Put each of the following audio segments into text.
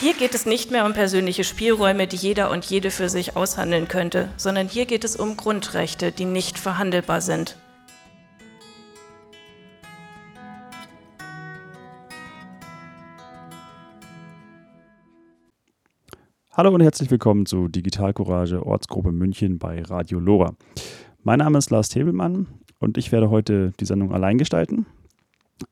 Hier geht es nicht mehr um persönliche Spielräume, die jeder und jede für sich aushandeln könnte, sondern hier geht es um Grundrechte, die nicht verhandelbar sind. Hallo und herzlich willkommen zu Digital Courage Ortsgruppe München bei Radio Lora. Mein Name ist Lars Tebelmann und ich werde heute die Sendung allein gestalten.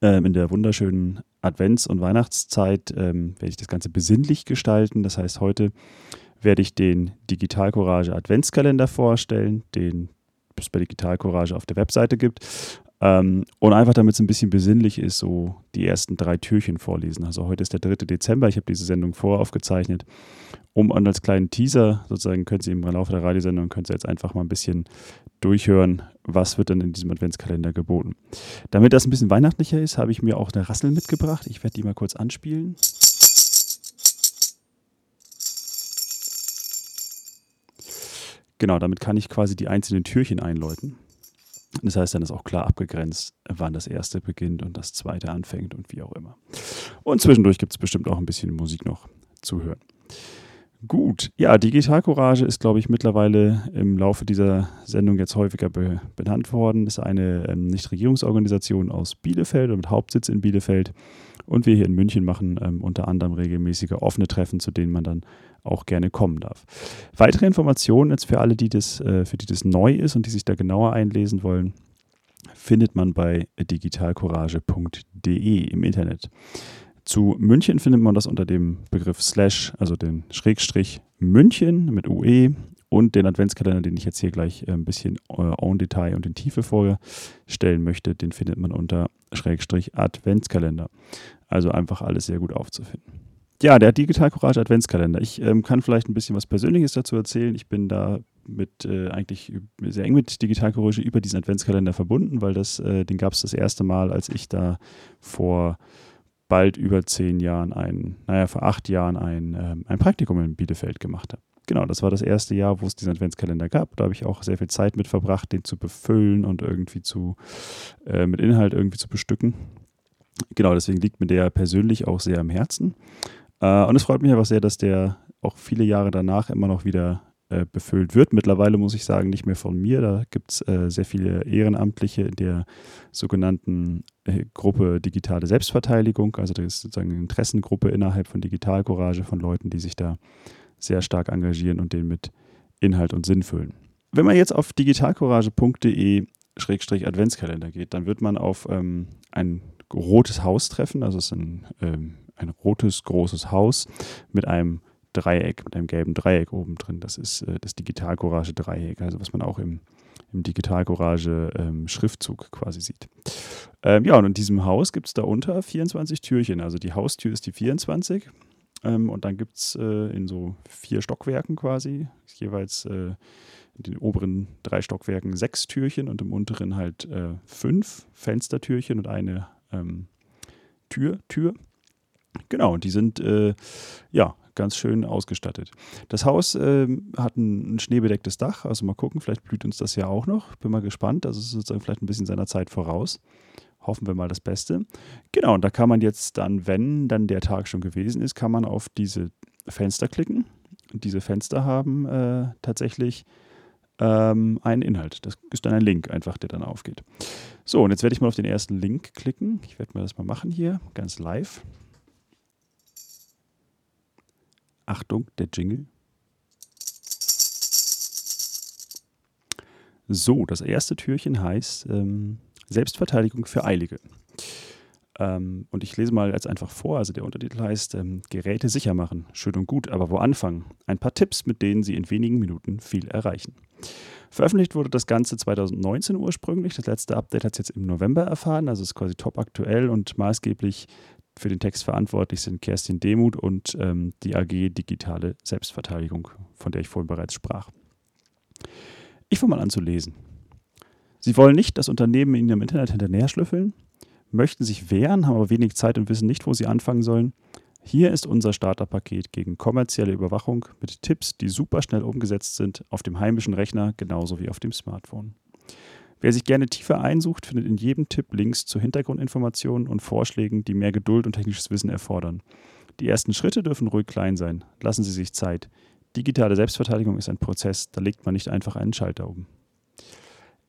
Ähm, in der wunderschönen Advents- und Weihnachtszeit ähm, werde ich das Ganze besinnlich gestalten. Das heißt, heute werde ich den Digital Courage Adventskalender vorstellen, den es bei Digital Courage auf der Webseite gibt. Ähm, und einfach damit es ein bisschen besinnlich ist, so die ersten drei Türchen vorlesen. Also heute ist der 3. Dezember, ich habe diese Sendung voraufgezeichnet. Um und als kleinen Teaser, sozusagen, können Sie im Laufe der Radiosendung, können Sie jetzt einfach mal ein bisschen durchhören, was wird denn in diesem Adventskalender geboten. Damit das ein bisschen weihnachtlicher ist, habe ich mir auch eine Rassel mitgebracht. Ich werde die mal kurz anspielen. Genau, damit kann ich quasi die einzelnen Türchen einläuten. Das heißt, dann ist auch klar abgegrenzt, wann das erste beginnt und das zweite anfängt und wie auch immer. Und zwischendurch gibt es bestimmt auch ein bisschen Musik noch zu hören. Gut, ja, Digital Courage ist, glaube ich, mittlerweile im Laufe dieser Sendung jetzt häufiger be benannt worden. Ist eine ähm, Nichtregierungsorganisation aus Bielefeld und mit Hauptsitz in Bielefeld. Und wir hier in München machen ähm, unter anderem regelmäßige offene Treffen, zu denen man dann auch gerne kommen darf. Weitere Informationen jetzt für alle, die das, äh, für die das neu ist und die sich da genauer einlesen wollen, findet man bei digitalcourage.de im Internet. Zu München findet man das unter dem Begriff Slash, also den Schrägstrich München mit UE und den Adventskalender, den ich jetzt hier gleich äh, ein bisschen äh, en Detail und in Tiefe vorstellen möchte, den findet man unter Schrägstrich Adventskalender. Also einfach alles sehr gut aufzufinden. Ja, der Digital Courage Adventskalender. Ich ähm, kann vielleicht ein bisschen was Persönliches dazu erzählen. Ich bin da mit äh, eigentlich sehr eng mit Digital Courage über diesen Adventskalender verbunden, weil das, äh, den gab es das erste Mal, als ich da vor bald über zehn Jahren ein, naja, vor acht Jahren ein, ähm, ein Praktikum in Bielefeld gemacht habe. Genau, das war das erste Jahr, wo es diesen Adventskalender gab. Da habe ich auch sehr viel Zeit mit verbracht, den zu befüllen und irgendwie zu, äh, mit Inhalt irgendwie zu bestücken. Genau, deswegen liegt mir der persönlich auch sehr am Herzen. Äh, und es freut mich einfach sehr, dass der auch viele Jahre danach immer noch wieder äh, befüllt wird. Mittlerweile muss ich sagen, nicht mehr von mir. Da gibt es äh, sehr viele Ehrenamtliche in der sogenannten äh, Gruppe Digitale Selbstverteidigung. Also das ist sozusagen eine Interessengruppe innerhalb von Digital Courage von Leuten, die sich da sehr stark engagieren und den mit Inhalt und Sinn füllen. Wenn man jetzt auf digitalcourage.de Adventskalender geht, dann wird man auf ähm, ein rotes Haus treffen. Also es ist ein, ähm, ein rotes, großes Haus mit einem Dreieck, mit einem gelben Dreieck oben drin. Das ist äh, das Digital Courage Dreieck, also was man auch im, im Digital Courage ähm, Schriftzug quasi sieht. Ähm, ja, und in diesem Haus gibt es darunter 24 Türchen. Also die Haustür ist die 24 ähm, und dann gibt es äh, in so vier Stockwerken quasi, jeweils äh, in den oberen drei Stockwerken sechs Türchen und im unteren halt äh, fünf Fenstertürchen und eine ähm, Tür, Tür. Genau, die sind äh, ja ganz schön ausgestattet. Das Haus äh, hat ein, ein, schneebedecktes Dach, also mal gucken, vielleicht blüht uns das ja auch noch. Bin mal gespannt, also ist sozusagen vielleicht ein bisschen seiner Zeit voraus. Hoffen wir mal das Beste. Genau, und da kann man jetzt dann, wenn dann der Tag schon gewesen ist, kann man auf diese Fenster klicken. Und diese Fenster haben äh, tatsächlich ähm, einen Inhalt. Das ist dann ein Link einfach, der dann aufgeht. So, und jetzt werde ich mal auf den ersten Link klicken. Ich werde mal das mal machen hier, ganz live. Achtung, der Jingle. So, das erste Türchen heißt ähm, Selbstverteidigung für Eilige. Ähm, und ich lese mal jetzt einfach vor. Also der Untertitel heißt ähm, Geräte sicher machen. Schön und gut, aber wo anfangen? Ein paar Tipps, mit denen Sie in wenigen Minuten viel erreichen. Veröffentlicht wurde das Ganze 2019 ursprünglich. Das letzte Update hat es jetzt im November erfahren, also ist quasi top aktuell und maßgeblich für den Text verantwortlich sind Kerstin Demuth und ähm, die AG Digitale Selbstverteidigung, von der ich vorhin bereits sprach. Ich fange mal an zu lesen. Sie wollen nicht das Unternehmen in Ihrem Internet hinterher schlüffeln, möchten sich wehren, haben aber wenig Zeit und wissen nicht, wo sie anfangen sollen. Hier ist unser Starterpaket gegen kommerzielle Überwachung mit Tipps, die super schnell umgesetzt sind, auf dem heimischen Rechner genauso wie auf dem Smartphone. Wer sich gerne tiefer einsucht, findet in jedem Tipp Links zu Hintergrundinformationen und Vorschlägen, die mehr Geduld und technisches Wissen erfordern. Die ersten Schritte dürfen ruhig klein sein. Lassen Sie sich Zeit. Digitale Selbstverteidigung ist ein Prozess, da legt man nicht einfach einen Schalter um.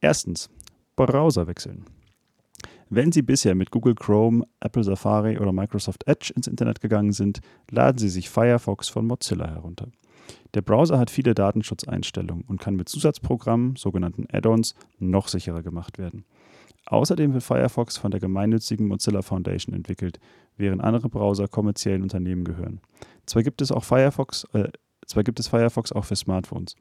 Erstens, Browser wechseln. Wenn Sie bisher mit Google Chrome, Apple Safari oder Microsoft Edge ins Internet gegangen sind, laden Sie sich Firefox von Mozilla herunter. Der Browser hat viele Datenschutzeinstellungen und kann mit Zusatzprogrammen, sogenannten Add-ons, noch sicherer gemacht werden. Außerdem wird Firefox von der gemeinnützigen Mozilla Foundation entwickelt, während andere Browser kommerziellen Unternehmen gehören. Zwar gibt es, auch Firefox, äh, zwar gibt es Firefox auch für Smartphones.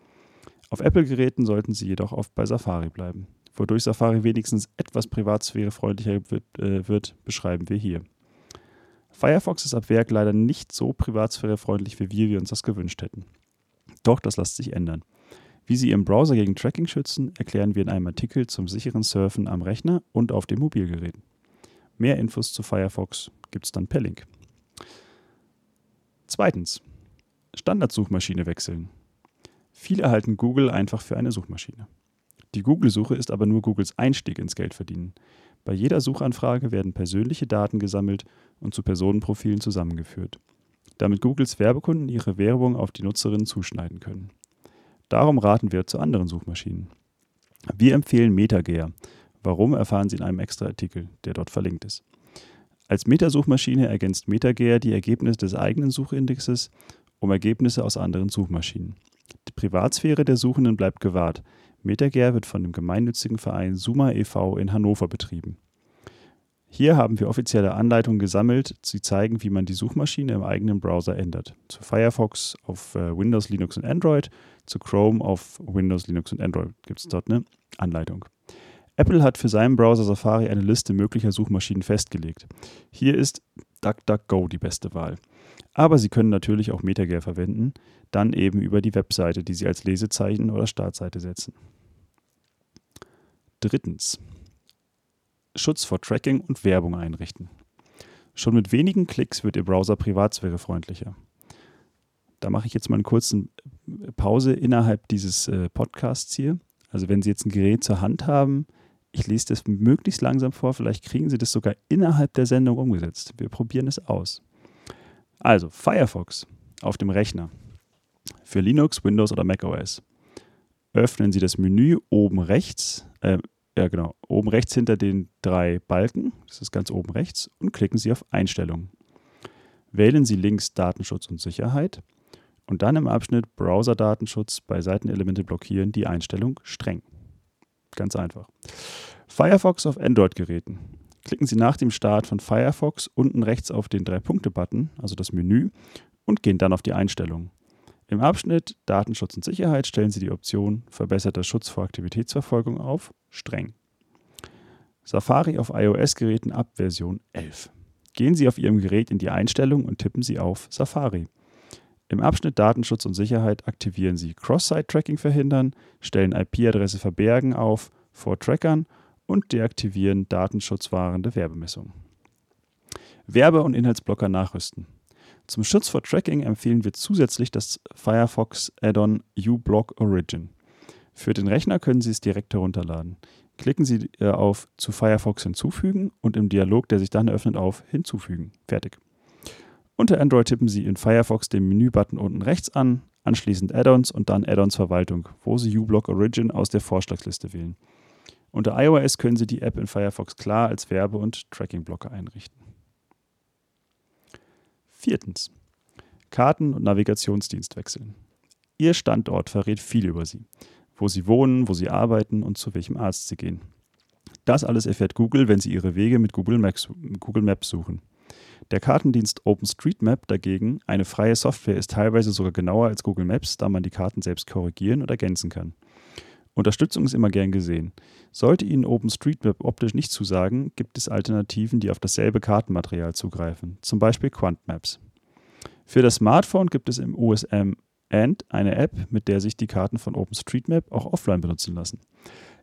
Auf Apple-Geräten sollten Sie jedoch oft bei Safari bleiben. Wodurch Safari wenigstens etwas privatsphärefreundlicher wird, äh, wird, beschreiben wir hier. Firefox ist ab Werk leider nicht so privatsphärefreundlich, wie wir, wir uns das gewünscht hätten. Doch das lässt sich ändern. Wie Sie Ihren Browser gegen Tracking schützen, erklären wir in einem Artikel zum sicheren Surfen am Rechner und auf den Mobilgeräten. Mehr Infos zu Firefox gibt es dann per Link. Zweitens. Standardsuchmaschine wechseln. Viele halten Google einfach für eine Suchmaschine. Die Google-Suche ist aber nur Googles Einstieg ins Geldverdienen. Bei jeder Suchanfrage werden persönliche Daten gesammelt und zu Personenprofilen zusammengeführt, damit Googles Werbekunden ihre Werbung auf die Nutzerinnen zuschneiden können. Darum raten wir zu anderen Suchmaschinen. Wir empfehlen MetaGear. Warum erfahren Sie in einem extra Artikel, der dort verlinkt ist. Als Metasuchmaschine ergänzt MetaGear die Ergebnisse des eigenen Suchindexes um Ergebnisse aus anderen Suchmaschinen. Die Privatsphäre der Suchenden bleibt gewahrt, MetaGer wird von dem gemeinnützigen Verein Suma e.V. in Hannover betrieben. Hier haben wir offizielle Anleitungen gesammelt, die zeigen, wie man die Suchmaschine im eigenen Browser ändert. Zu Firefox auf äh, Windows, Linux und Android, zu Chrome auf Windows, Linux und Android gibt es dort eine Anleitung. Apple hat für seinen Browser Safari eine Liste möglicher Suchmaschinen festgelegt. Hier ist DuckDuckGo die beste Wahl. Aber Sie können natürlich auch MetaGer verwenden, dann eben über die Webseite, die Sie als Lesezeichen oder Startseite setzen. Drittens. Schutz vor Tracking und Werbung einrichten. Schon mit wenigen Klicks wird Ihr Browser privatsphärefreundlicher. Da mache ich jetzt mal eine kurze Pause innerhalb dieses äh, Podcasts hier. Also wenn Sie jetzt ein Gerät zur Hand haben, ich lese das möglichst langsam vor, vielleicht kriegen Sie das sogar innerhalb der Sendung umgesetzt. Wir probieren es aus. Also Firefox auf dem Rechner für Linux, Windows oder macOS. Öffnen Sie das Menü oben rechts, äh, ja genau, oben rechts hinter den drei Balken, das ist ganz oben rechts, und klicken Sie auf Einstellungen. Wählen Sie links Datenschutz und Sicherheit und dann im Abschnitt Browser-Datenschutz bei Seitenelemente blockieren die Einstellung streng. Ganz einfach. Firefox auf Android-Geräten klicken Sie nach dem Start von Firefox unten rechts auf den Drei-Punkte-Button, also das Menü, und gehen dann auf die Einstellungen. Im Abschnitt Datenschutz und Sicherheit stellen Sie die Option Verbesserter Schutz vor Aktivitätsverfolgung auf Streng. Safari auf iOS-Geräten ab Version 11. Gehen Sie auf Ihrem Gerät in die Einstellung und tippen Sie auf Safari. Im Abschnitt Datenschutz und Sicherheit aktivieren Sie Cross-Site-Tracking verhindern, stellen IP-Adresse verbergen auf vor Trackern und deaktivieren datenschutzwahrende Werbemessungen. Werbe- und Inhaltsblocker nachrüsten. Zum Schutz vor Tracking empfehlen wir zusätzlich das Firefox Add-on uBlock Origin. Für den Rechner können Sie es direkt herunterladen. Klicken Sie äh, auf zu Firefox hinzufügen und im Dialog, der sich dann öffnet, auf Hinzufügen. Fertig. Unter Android tippen Sie in Firefox den Menübutton unten rechts an, anschließend Add-ons und dann Add-ons Verwaltung, wo Sie uBlock Origin aus der Vorschlagsliste wählen. Unter iOS können Sie die App in Firefox klar als Werbe- und Tracking-Blocker einrichten. Viertens. Karten- und Navigationsdienst wechseln. Ihr Standort verrät viel über Sie. Wo Sie wohnen, wo Sie arbeiten und zu welchem Arzt Sie gehen. Das alles erfährt Google, wenn Sie Ihre Wege mit Google Maps, Google Maps suchen. Der Kartendienst OpenStreetMap dagegen, eine freie Software, ist teilweise sogar genauer als Google Maps, da man die Karten selbst korrigieren und ergänzen kann. Unterstützung ist immer gern gesehen. Sollte Ihnen OpenStreetMap optisch nicht zusagen, gibt es Alternativen, die auf dasselbe Kartenmaterial zugreifen, zum Beispiel QuantMaps. Für das Smartphone gibt es im USM And eine App, mit der sich die Karten von OpenStreetMap auch offline benutzen lassen.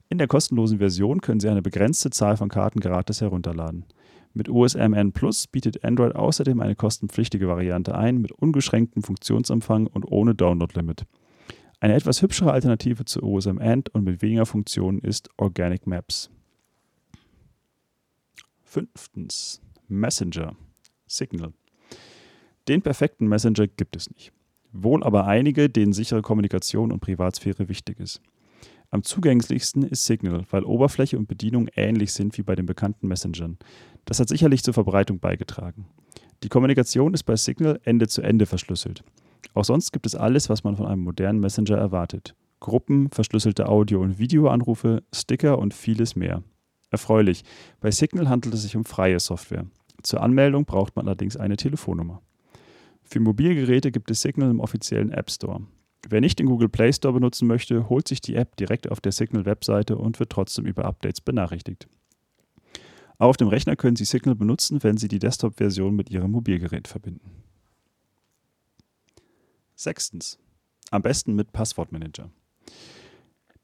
In der kostenlosen Version können Sie eine begrenzte Zahl von Karten gratis herunterladen. Mit USMN Plus bietet Android außerdem eine kostenpflichtige Variante ein mit ungeschränktem Funktionsumfang und ohne Download-Limit. Eine etwas hübschere Alternative zu OSM End und mit weniger Funktionen ist Organic Maps. Fünftens. Messenger. Signal. Den perfekten Messenger gibt es nicht. Wohl aber einige, denen sichere Kommunikation und Privatsphäre wichtig ist. Am zugänglichsten ist Signal, weil Oberfläche und Bedienung ähnlich sind wie bei den bekannten Messengern. Das hat sicherlich zur Verbreitung beigetragen. Die Kommunikation ist bei Signal Ende zu Ende verschlüsselt. Auch sonst gibt es alles, was man von einem modernen Messenger erwartet. Gruppen, verschlüsselte Audio- und Videoanrufe, Sticker und vieles mehr. Erfreulich, bei Signal handelt es sich um freie Software. Zur Anmeldung braucht man allerdings eine Telefonnummer. Für Mobilgeräte gibt es Signal im offiziellen App Store. Wer nicht den Google Play Store benutzen möchte, holt sich die App direkt auf der Signal-Webseite und wird trotzdem über Updates benachrichtigt. Auch auf dem Rechner können Sie Signal benutzen, wenn Sie die Desktop-Version mit Ihrem Mobilgerät verbinden. Sechstens. Am besten mit Passwortmanager.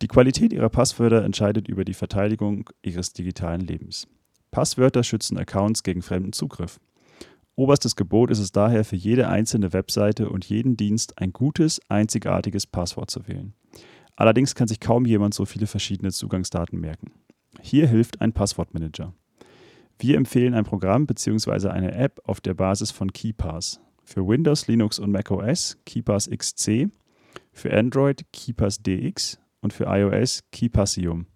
Die Qualität Ihrer Passwörter entscheidet über die Verteidigung Ihres digitalen Lebens. Passwörter schützen Accounts gegen fremden Zugriff. Oberstes Gebot ist es daher für jede einzelne Webseite und jeden Dienst ein gutes, einzigartiges Passwort zu wählen. Allerdings kann sich kaum jemand so viele verschiedene Zugangsdaten merken. Hier hilft ein Passwortmanager. Wir empfehlen ein Programm bzw. eine App auf der Basis von KeyPass. Für Windows, Linux und macOS KeyPass XC, für Android KeyPass DX und für iOS KeyPassium.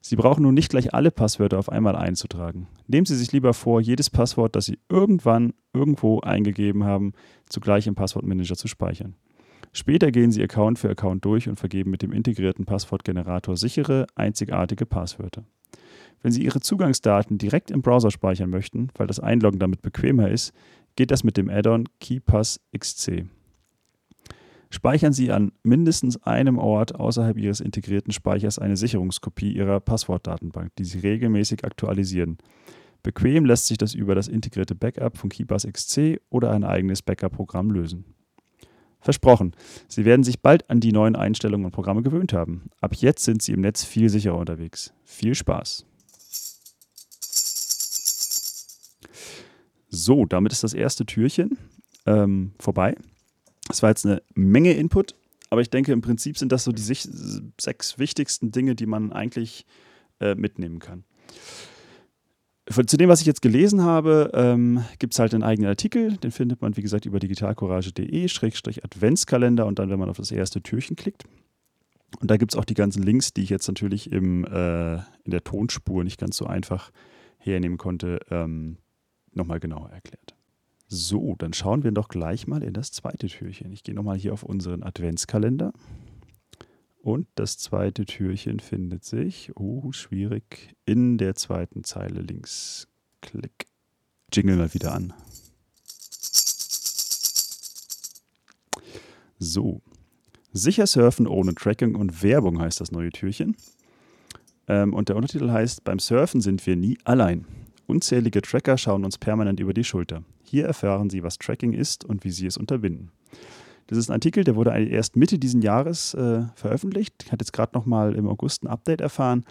Sie brauchen nun nicht gleich alle Passwörter auf einmal einzutragen. Nehmen Sie sich lieber vor, jedes Passwort, das Sie irgendwann irgendwo eingegeben haben, zugleich im Passwortmanager zu speichern. Später gehen Sie Account für Account durch und vergeben mit dem integrierten Passwortgenerator sichere, einzigartige Passwörter. Wenn Sie Ihre Zugangsdaten direkt im Browser speichern möchten, weil das Einloggen damit bequemer ist, geht das mit dem Add-on KeyPass XC. Speichern Sie an mindestens einem Ort außerhalb Ihres integrierten Speichers eine Sicherungskopie Ihrer Passwortdatenbank, die Sie regelmäßig aktualisieren. Bequem lässt sich das über das integrierte Backup von KeyPass XC oder ein eigenes Backup-Programm lösen. Versprochen, Sie werden sich bald an die neuen Einstellungen und Programme gewöhnt haben. Ab jetzt sind Sie im Netz viel sicherer unterwegs. Viel Spaß! So, damit ist das erste Türchen ähm, vorbei. Das war jetzt eine Menge Input, aber ich denke, im Prinzip sind das so die sechs wichtigsten Dinge, die man eigentlich äh, mitnehmen kann. Zu dem, was ich jetzt gelesen habe, ähm, gibt es halt einen eigenen Artikel. Den findet man, wie gesagt, über digitalcourage.de-adventskalender und dann, wenn man auf das erste Türchen klickt. Und da gibt es auch die ganzen Links, die ich jetzt natürlich im, äh, in der Tonspur nicht ganz so einfach hernehmen konnte, ähm, nochmal genauer erklärt. So, dann schauen wir doch gleich mal in das zweite Türchen. Ich gehe nochmal hier auf unseren Adventskalender. Und das zweite Türchen findet sich, oh, schwierig, in der zweiten Zeile links. Klick. Jingle mal wieder an. So. Sicher surfen ohne Tracking und Werbung heißt das neue Türchen. Ähm, und der Untertitel heißt: Beim Surfen sind wir nie allein. Unzählige Tracker schauen uns permanent über die Schulter. Hier erfahren Sie, was Tracking ist und wie Sie es unterbinden. Das ist ein Artikel, der wurde erst Mitte dieses Jahres äh, veröffentlicht. Ich hatte jetzt gerade noch mal im August ein Update erfahren.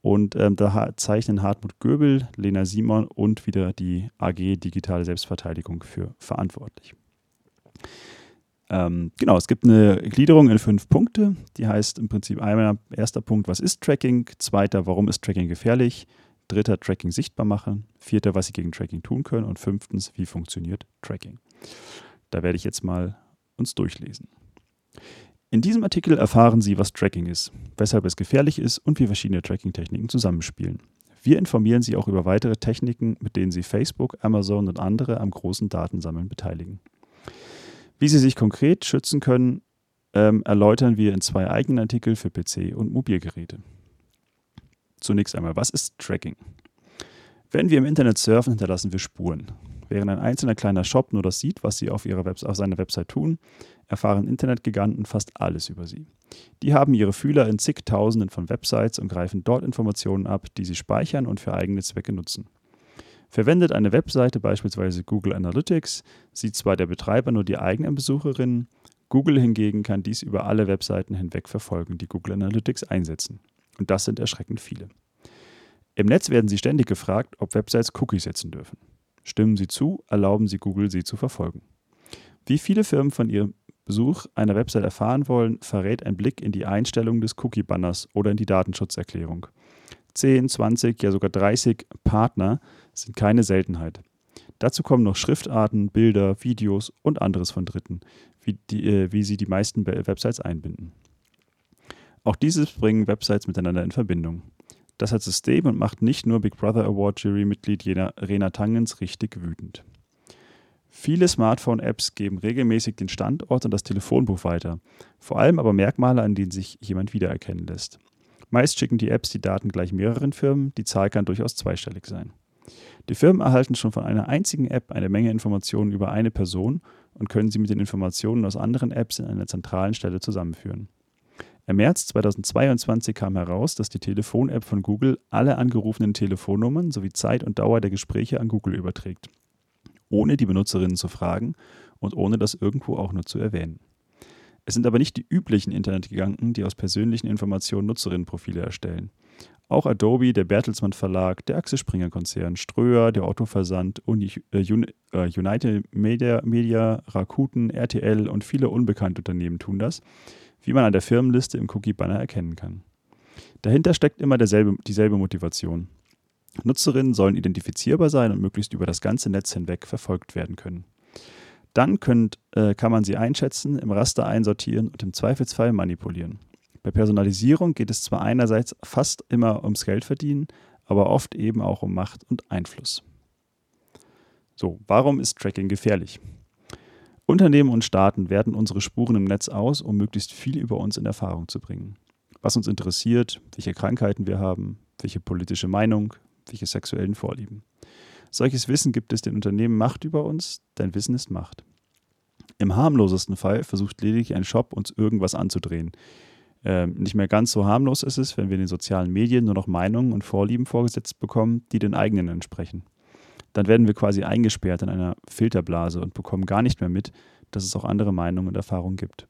Und ähm, da zeichnen Hartmut Göbel, Lena Simon und wieder die AG Digitale Selbstverteidigung für verantwortlich. Ähm, genau, es gibt eine Gliederung in fünf Punkte. Die heißt im Prinzip einmal, erster Punkt, was ist Tracking? Zweiter, warum ist Tracking gefährlich? Dritter, Tracking sichtbar machen. Vierter, was Sie gegen Tracking tun können. Und fünftens, wie funktioniert Tracking. Da werde ich jetzt mal uns durchlesen. In diesem Artikel erfahren Sie, was Tracking ist, weshalb es gefährlich ist und wie verschiedene Tracking-Techniken zusammenspielen. Wir informieren Sie auch über weitere Techniken, mit denen Sie Facebook, Amazon und andere am großen Datensammeln beteiligen. Wie Sie sich konkret schützen können, ähm, erläutern wir in zwei eigenen Artikeln für PC und Mobilgeräte. Zunächst einmal, was ist Tracking? Wenn wir im Internet surfen, hinterlassen wir Spuren. Während ein einzelner kleiner Shop nur das sieht, was sie auf, ihrer Web auf seiner Website tun, erfahren Internetgiganten fast alles über sie. Die haben ihre Fühler in zigtausenden von Websites und greifen dort Informationen ab, die sie speichern und für eigene Zwecke nutzen. Verwendet eine Webseite beispielsweise Google Analytics, sieht zwar der Betreiber nur die eigenen Besucherinnen, Google hingegen kann dies über alle Webseiten hinweg verfolgen, die Google Analytics einsetzen. Und das sind erschreckend viele. Im Netz werden Sie ständig gefragt, ob Websites Cookies setzen dürfen. Stimmen Sie zu, erlauben Sie Google, Sie zu verfolgen. Wie viele Firmen von ihrem Besuch einer Website erfahren wollen, verrät ein Blick in die Einstellung des Cookie-Banners oder in die Datenschutzerklärung. 10, 20, ja sogar 30 Partner sind keine Seltenheit. Dazu kommen noch Schriftarten, Bilder, Videos und anderes von Dritten, wie, die, äh, wie sie die meisten Websites einbinden. Auch dieses bringen Websites miteinander in Verbindung. Das hat System und macht nicht nur Big Brother Award Jury-Mitglied Rena Tangens richtig wütend. Viele Smartphone-Apps geben regelmäßig den Standort und das Telefonbuch weiter, vor allem aber Merkmale, an denen sich jemand wiedererkennen lässt. Meist schicken die Apps die Daten gleich mehreren Firmen, die Zahl kann durchaus zweistellig sein. Die Firmen erhalten schon von einer einzigen App eine Menge Informationen über eine Person und können sie mit den Informationen aus anderen Apps in einer zentralen Stelle zusammenführen. Im März 2022 kam heraus, dass die Telefon-App von Google alle angerufenen Telefonnummern sowie Zeit und Dauer der Gespräche an Google überträgt, ohne die Benutzerinnen zu fragen und ohne das irgendwo auch nur zu erwähnen. Es sind aber nicht die üblichen Internetgiganten, die aus persönlichen Informationen Nutzerinnenprofile erstellen. Auch Adobe, der Bertelsmann Verlag, der Axel Springer Konzern, Ströer, der Otto-Versand, Uni, äh, äh, United Media, Media, Rakuten, RTL und viele unbekannte Unternehmen tun das wie man an der Firmenliste im Cookie-Banner erkennen kann. Dahinter steckt immer derselbe, dieselbe Motivation. Nutzerinnen sollen identifizierbar sein und möglichst über das ganze Netz hinweg verfolgt werden können. Dann könnt, äh, kann man sie einschätzen, im Raster einsortieren und im Zweifelsfall manipulieren. Bei Personalisierung geht es zwar einerseits fast immer ums Geldverdienen, aber oft eben auch um Macht und Einfluss. So, warum ist Tracking gefährlich? Unternehmen und Staaten werten unsere Spuren im Netz aus, um möglichst viel über uns in Erfahrung zu bringen. Was uns interessiert, welche Krankheiten wir haben, welche politische Meinung, welche sexuellen Vorlieben. Solches Wissen gibt es den Unternehmen Macht über uns, dein Wissen ist Macht. Im harmlosesten Fall versucht lediglich ein Shop, uns irgendwas anzudrehen. Ähm, nicht mehr ganz so harmlos ist es, wenn wir in den sozialen Medien nur noch Meinungen und Vorlieben vorgesetzt bekommen, die den eigenen entsprechen dann werden wir quasi eingesperrt in einer Filterblase und bekommen gar nicht mehr mit, dass es auch andere Meinungen und Erfahrungen gibt.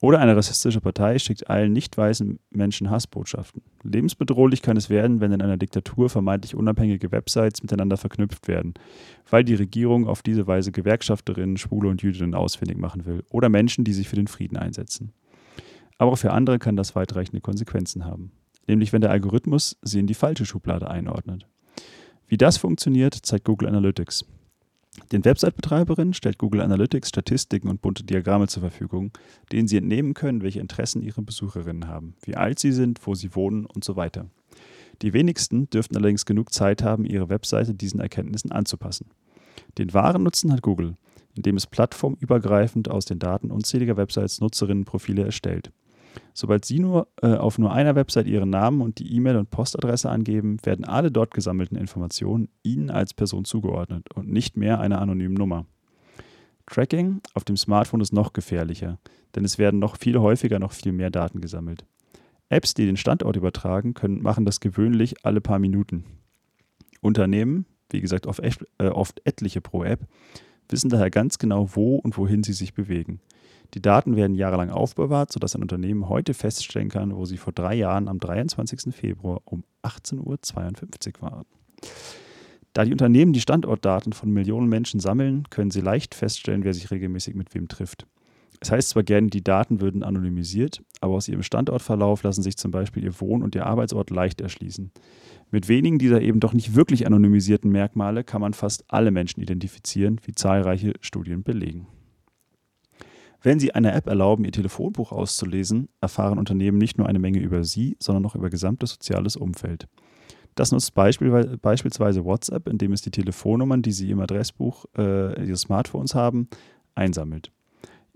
Oder eine rassistische Partei schickt allen nicht weißen Menschen Hassbotschaften. Lebensbedrohlich kann es werden, wenn in einer Diktatur vermeintlich unabhängige Websites miteinander verknüpft werden, weil die Regierung auf diese Weise Gewerkschafterinnen, Schwule und Jüdinnen ausfindig machen will oder Menschen, die sich für den Frieden einsetzen. Aber auch für andere kann das weitreichende Konsequenzen haben, nämlich wenn der Algorithmus sie in die falsche Schublade einordnet. Wie das funktioniert, zeigt Google Analytics. Den Website-Betreiberinnen stellt Google Analytics Statistiken und bunte Diagramme zur Verfügung, denen sie entnehmen können, welche Interessen ihre Besucherinnen haben, wie alt sie sind, wo sie wohnen und so weiter. Die wenigsten dürften allerdings genug Zeit haben, ihre Webseite diesen Erkenntnissen anzupassen. Den wahren Nutzen hat Google, indem es plattformübergreifend aus den Daten unzähliger Websites Nutzerinnenprofile erstellt. Sobald Sie nur äh, auf nur einer Website Ihren Namen und die E-Mail und Postadresse angeben, werden alle dort gesammelten Informationen Ihnen als Person zugeordnet und nicht mehr einer anonymen Nummer. Tracking auf dem Smartphone ist noch gefährlicher, denn es werden noch viel häufiger noch viel mehr Daten gesammelt. Apps, die den Standort übertragen, können, machen das gewöhnlich alle paar Minuten. Unternehmen, wie gesagt oft, äh, oft etliche pro App, wissen daher ganz genau, wo und wohin sie sich bewegen. Die Daten werden jahrelang aufbewahrt, sodass ein Unternehmen heute feststellen kann, wo sie vor drei Jahren am 23. Februar um 18.52 Uhr waren. Da die Unternehmen die Standortdaten von Millionen Menschen sammeln, können sie leicht feststellen, wer sich regelmäßig mit wem trifft. Es heißt zwar gerne, die Daten würden anonymisiert, aber aus ihrem Standortverlauf lassen sich zum Beispiel ihr Wohn- und ihr Arbeitsort leicht erschließen. Mit wenigen dieser eben doch nicht wirklich anonymisierten Merkmale kann man fast alle Menschen identifizieren, wie zahlreiche Studien belegen. Wenn Sie einer App erlauben, Ihr Telefonbuch auszulesen, erfahren Unternehmen nicht nur eine Menge über Sie, sondern auch über gesamtes soziales Umfeld. Das nutzt beispielsweise WhatsApp, indem es die Telefonnummern, die Sie im Adressbuch äh, Ihres Smartphones haben, einsammelt.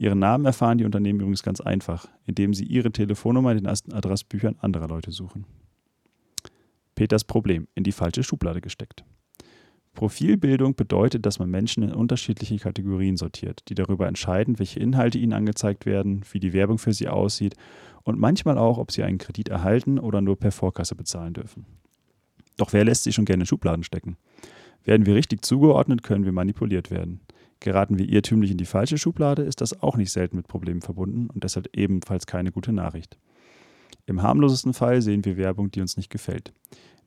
Ihren Namen erfahren die Unternehmen übrigens ganz einfach, indem sie Ihre Telefonnummer in den ersten Adressbüchern anderer Leute suchen. Peters Problem in die falsche Schublade gesteckt. Profilbildung bedeutet, dass man Menschen in unterschiedliche Kategorien sortiert, die darüber entscheiden, welche Inhalte ihnen angezeigt werden, wie die Werbung für sie aussieht und manchmal auch, ob sie einen Kredit erhalten oder nur per Vorkasse bezahlen dürfen. Doch wer lässt sich schon gerne in Schubladen stecken? Werden wir richtig zugeordnet, können wir manipuliert werden. Geraten wir irrtümlich in die falsche Schublade, ist das auch nicht selten mit Problemen verbunden und deshalb ebenfalls keine gute Nachricht. Im harmlosesten Fall sehen wir Werbung, die uns nicht gefällt.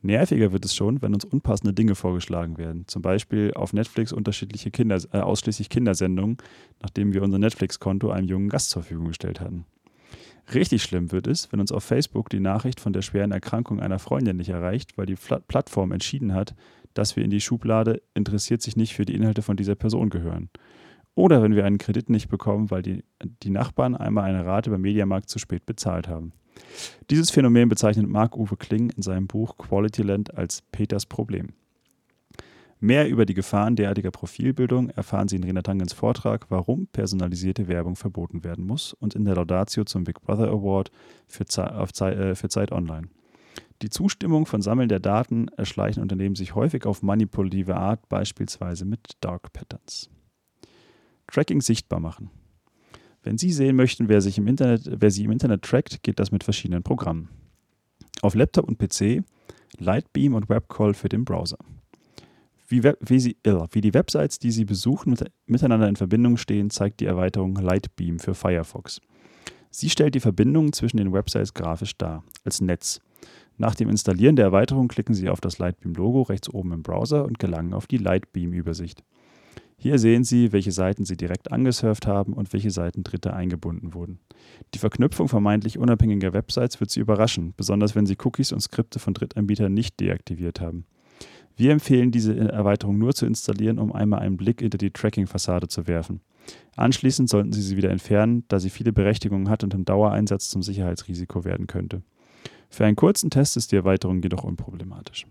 Nerviger wird es schon, wenn uns unpassende Dinge vorgeschlagen werden. Zum Beispiel auf Netflix unterschiedliche Kinder, äh, ausschließlich Kindersendungen, nachdem wir unser Netflix-Konto einem jungen Gast zur Verfügung gestellt hatten. Richtig schlimm wird es, wenn uns auf Facebook die Nachricht von der schweren Erkrankung einer Freundin nicht erreicht, weil die Plattform entschieden hat, dass wir in die Schublade interessiert sich nicht für die Inhalte von dieser Person gehören. Oder wenn wir einen Kredit nicht bekommen, weil die, die Nachbarn einmal eine Rate beim Mediamarkt zu spät bezahlt haben. Dieses Phänomen bezeichnet Marc-Uwe Kling in seinem Buch Quality Land als Peters Problem. Mehr über die Gefahren derartiger Profilbildung erfahren Sie in Rena Tangens Vortrag, warum personalisierte Werbung verboten werden muss und in der Laudatio zum Big Brother Award für, Zeit, äh, für Zeit Online. Die Zustimmung von Sammeln der Daten erschleichen Unternehmen sich häufig auf manipulative Art, beispielsweise mit Dark Patterns. Tracking sichtbar machen. Wenn Sie sehen möchten, wer, sich im Internet, wer Sie im Internet trackt, geht das mit verschiedenen Programmen. Auf Laptop und PC Lightbeam und Webcall für den Browser. Wie, Web, wie, Sie, wie, die Websites, die Sie besuchen, mit, miteinander in Verbindung stehen, zeigt die Erweiterung Lightbeam für Firefox. Sie stellt die Verbindungen zwischen den Websites grafisch dar, als Netz. Nach dem Installieren der Erweiterung klicken Sie auf das Lightbeam-Logo rechts oben im Browser und gelangen auf die Lightbeam-Übersicht. Hier sehen Sie, welche Seiten Sie direkt angesurft haben und welche Seiten Dritte eingebunden wurden. Die Verknüpfung vermeintlich unabhängiger Websites wird Sie überraschen, besonders wenn Sie Cookies und Skripte von Drittanbietern nicht deaktiviert haben. Wir empfehlen diese Erweiterung nur zu installieren, um einmal einen Blick hinter die Tracking-Fassade zu werfen. Anschließend sollten Sie sie wieder entfernen, da sie viele Berechtigungen hat und im Dauereinsatz zum Sicherheitsrisiko werden könnte. Für einen kurzen Test ist die Erweiterung jedoch unproblematisch.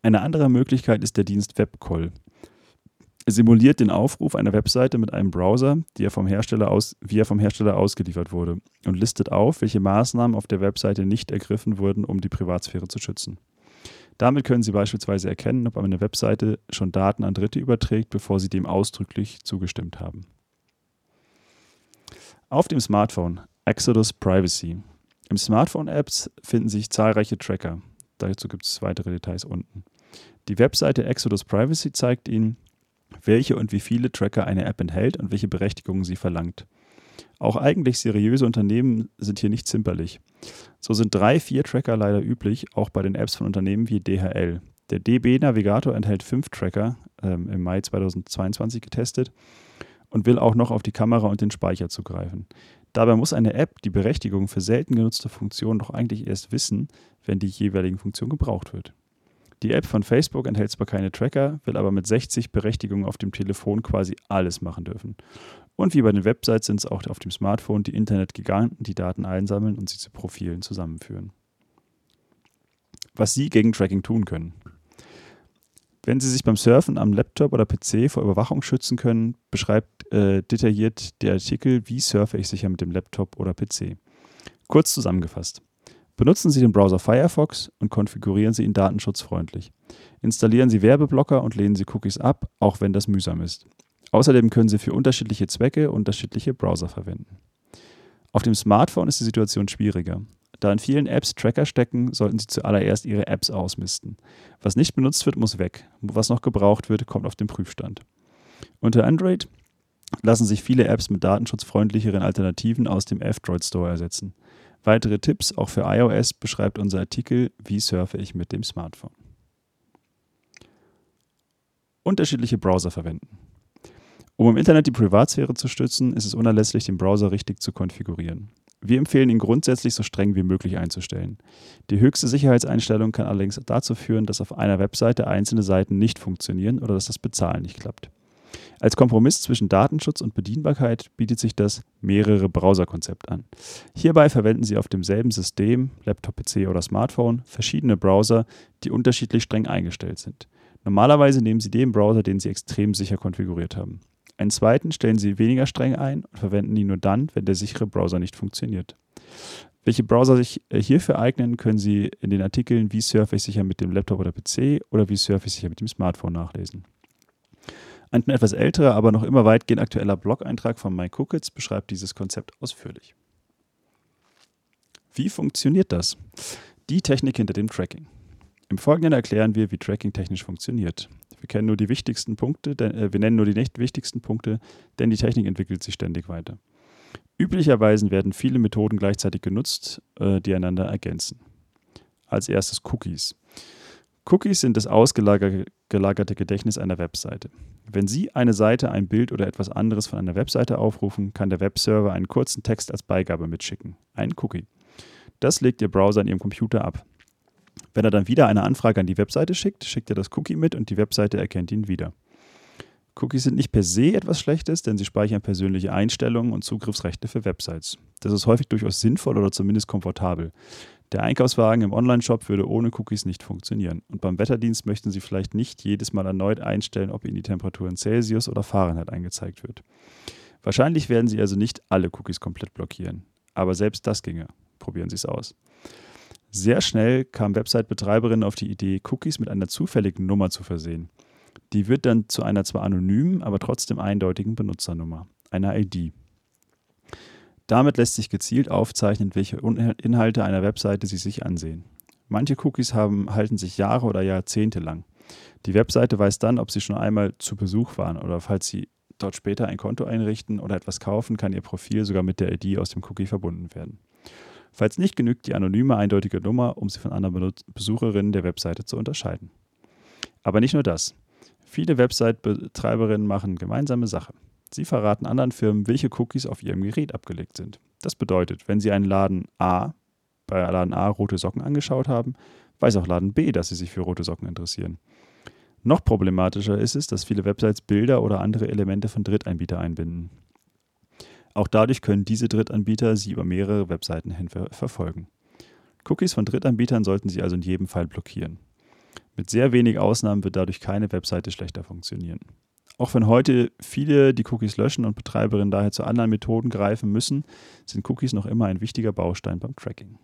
Eine andere Möglichkeit ist der Dienst WebCall simuliert den Aufruf einer Webseite mit einem Browser, die er vom Hersteller aus, wie er vom Hersteller ausgeliefert wurde, und listet auf, welche Maßnahmen auf der Webseite nicht ergriffen wurden, um die Privatsphäre zu schützen. Damit können Sie beispielsweise erkennen, ob eine Webseite schon Daten an Dritte überträgt, bevor Sie dem ausdrücklich zugestimmt haben. Auf dem Smartphone Exodus Privacy. Im Smartphone-Apps finden sich zahlreiche Tracker. Dazu gibt es weitere Details unten. Die Webseite Exodus Privacy zeigt Ihnen, welche und wie viele Tracker eine App enthält und welche Berechtigungen sie verlangt. Auch eigentlich seriöse Unternehmen sind hier nicht zimperlich. So sind drei, vier Tracker leider üblich, auch bei den Apps von Unternehmen wie DHL. Der DB Navigator enthält fünf Tracker, ähm, im Mai 2022 getestet, und will auch noch auf die Kamera und den Speicher zugreifen. Dabei muss eine App die Berechtigung für selten genutzte Funktionen doch eigentlich erst wissen, wenn die jeweiligen Funktion gebraucht wird. Die App von Facebook enthält zwar keine Tracker, will aber mit 60 Berechtigungen auf dem Telefon quasi alles machen dürfen. Und wie bei den Websites sind es auch auf dem Smartphone die Internetgiganten, die Daten einsammeln und sie zu Profilen zusammenführen. Was Sie gegen Tracking tun können. Wenn Sie sich beim Surfen am Laptop oder PC vor Überwachung schützen können, beschreibt äh, detailliert der Artikel, wie surfe ich sicher mit dem Laptop oder PC. Kurz zusammengefasst. Benutzen Sie den Browser Firefox und konfigurieren Sie ihn datenschutzfreundlich. Installieren Sie Werbeblocker und lehnen Sie Cookies ab, auch wenn das mühsam ist. Außerdem können Sie für unterschiedliche Zwecke unterschiedliche Browser verwenden. Auf dem Smartphone ist die Situation schwieriger. Da in vielen Apps Tracker stecken, sollten Sie zuallererst Ihre Apps ausmisten. Was nicht benutzt wird, muss weg. Was noch gebraucht wird, kommt auf den Prüfstand. Unter Android lassen sich viele Apps mit datenschutzfreundlicheren Alternativen aus dem F-Droid Store ersetzen. Weitere Tipps auch für iOS beschreibt unser Artikel Wie surfe ich mit dem Smartphone. Unterschiedliche Browser verwenden. Um im Internet die Privatsphäre zu stützen, ist es unerlässlich, den Browser richtig zu konfigurieren. Wir empfehlen ihn grundsätzlich so streng wie möglich einzustellen. Die höchste Sicherheitseinstellung kann allerdings dazu führen, dass auf einer Webseite einzelne Seiten nicht funktionieren oder dass das Bezahlen nicht klappt. Als Kompromiss zwischen Datenschutz und Bedienbarkeit bietet sich das mehrere Browser-Konzept an. Hierbei verwenden Sie auf demselben System, Laptop, PC oder Smartphone, verschiedene Browser, die unterschiedlich streng eingestellt sind. Normalerweise nehmen Sie den Browser, den Sie extrem sicher konfiguriert haben. Einen zweiten stellen Sie weniger streng ein und verwenden ihn nur dann, wenn der sichere Browser nicht funktioniert. Welche Browser sich äh, hierfür eignen, können Sie in den Artikeln Wie surfe ich sicher mit dem Laptop oder PC oder Wie surfe ich sicher mit dem Smartphone nachlesen. Ein etwas älterer, aber noch immer weitgehend aktueller Blog-Eintrag von Mike Cookitz beschreibt dieses Konzept ausführlich. Wie funktioniert das? Die Technik hinter dem Tracking. Im Folgenden erklären wir, wie Tracking technisch funktioniert. Wir kennen nur die wichtigsten Punkte, denn, äh, wir nennen nur die nicht wichtigsten Punkte, denn die Technik entwickelt sich ständig weiter. Üblicherweise werden viele Methoden gleichzeitig genutzt, äh, die einander ergänzen. Als erstes Cookies. Cookies sind das ausgelagerte Gedächtnis einer Webseite. Wenn Sie eine Seite, ein Bild oder etwas anderes von einer Webseite aufrufen, kann der Webserver einen kurzen Text als Beigabe mitschicken, einen Cookie. Das legt Ihr Browser an Ihrem Computer ab. Wenn er dann wieder eine Anfrage an die Webseite schickt, schickt er das Cookie mit und die Webseite erkennt ihn wieder. Cookies sind nicht per se etwas Schlechtes, denn sie speichern persönliche Einstellungen und Zugriffsrechte für Websites. Das ist häufig durchaus sinnvoll oder zumindest komfortabel. Der Einkaufswagen im Onlineshop würde ohne Cookies nicht funktionieren. Und beim Wetterdienst möchten Sie vielleicht nicht jedes Mal erneut einstellen, ob Ihnen die Temperatur in Celsius oder Fahrenheit angezeigt wird. Wahrscheinlich werden Sie also nicht alle Cookies komplett blockieren. Aber selbst das ginge. Probieren Sie es aus. Sehr schnell kamen Website-Betreiberinnen auf die Idee, Cookies mit einer zufälligen Nummer zu versehen. Die wird dann zu einer zwar anonymen, aber trotzdem eindeutigen Benutzernummer, einer ID. Damit lässt sich gezielt aufzeichnen, welche Inhalte einer Webseite Sie sich ansehen. Manche Cookies haben, halten sich Jahre oder Jahrzehnte lang. Die Webseite weiß dann, ob Sie schon einmal zu Besuch waren oder falls Sie dort später ein Konto einrichten oder etwas kaufen, kann Ihr Profil sogar mit der ID aus dem Cookie verbunden werden. Falls nicht genügt die anonyme eindeutige Nummer, um Sie von anderen Besucherinnen der Webseite zu unterscheiden. Aber nicht nur das. Viele Website-Betreiberinnen machen gemeinsame Sache. Sie verraten anderen Firmen, welche Cookies auf ihrem Gerät abgelegt sind. Das bedeutet, wenn Sie einen Laden A bei Laden A rote Socken angeschaut haben, weiß auch Laden B, dass Sie sich für rote Socken interessieren. Noch problematischer ist es, dass viele Websites Bilder oder andere Elemente von Drittanbieter einbinden. Auch dadurch können diese Drittanbieter Sie über mehrere Webseiten hin verfolgen. Cookies von Drittanbietern sollten Sie also in jedem Fall blockieren. Mit sehr wenig Ausnahmen wird dadurch keine Webseite schlechter funktionieren. Auch wenn heute viele die Cookies löschen und Betreiberinnen daher zu anderen Methoden greifen müssen, sind Cookies noch immer ein wichtiger Baustein beim Tracking.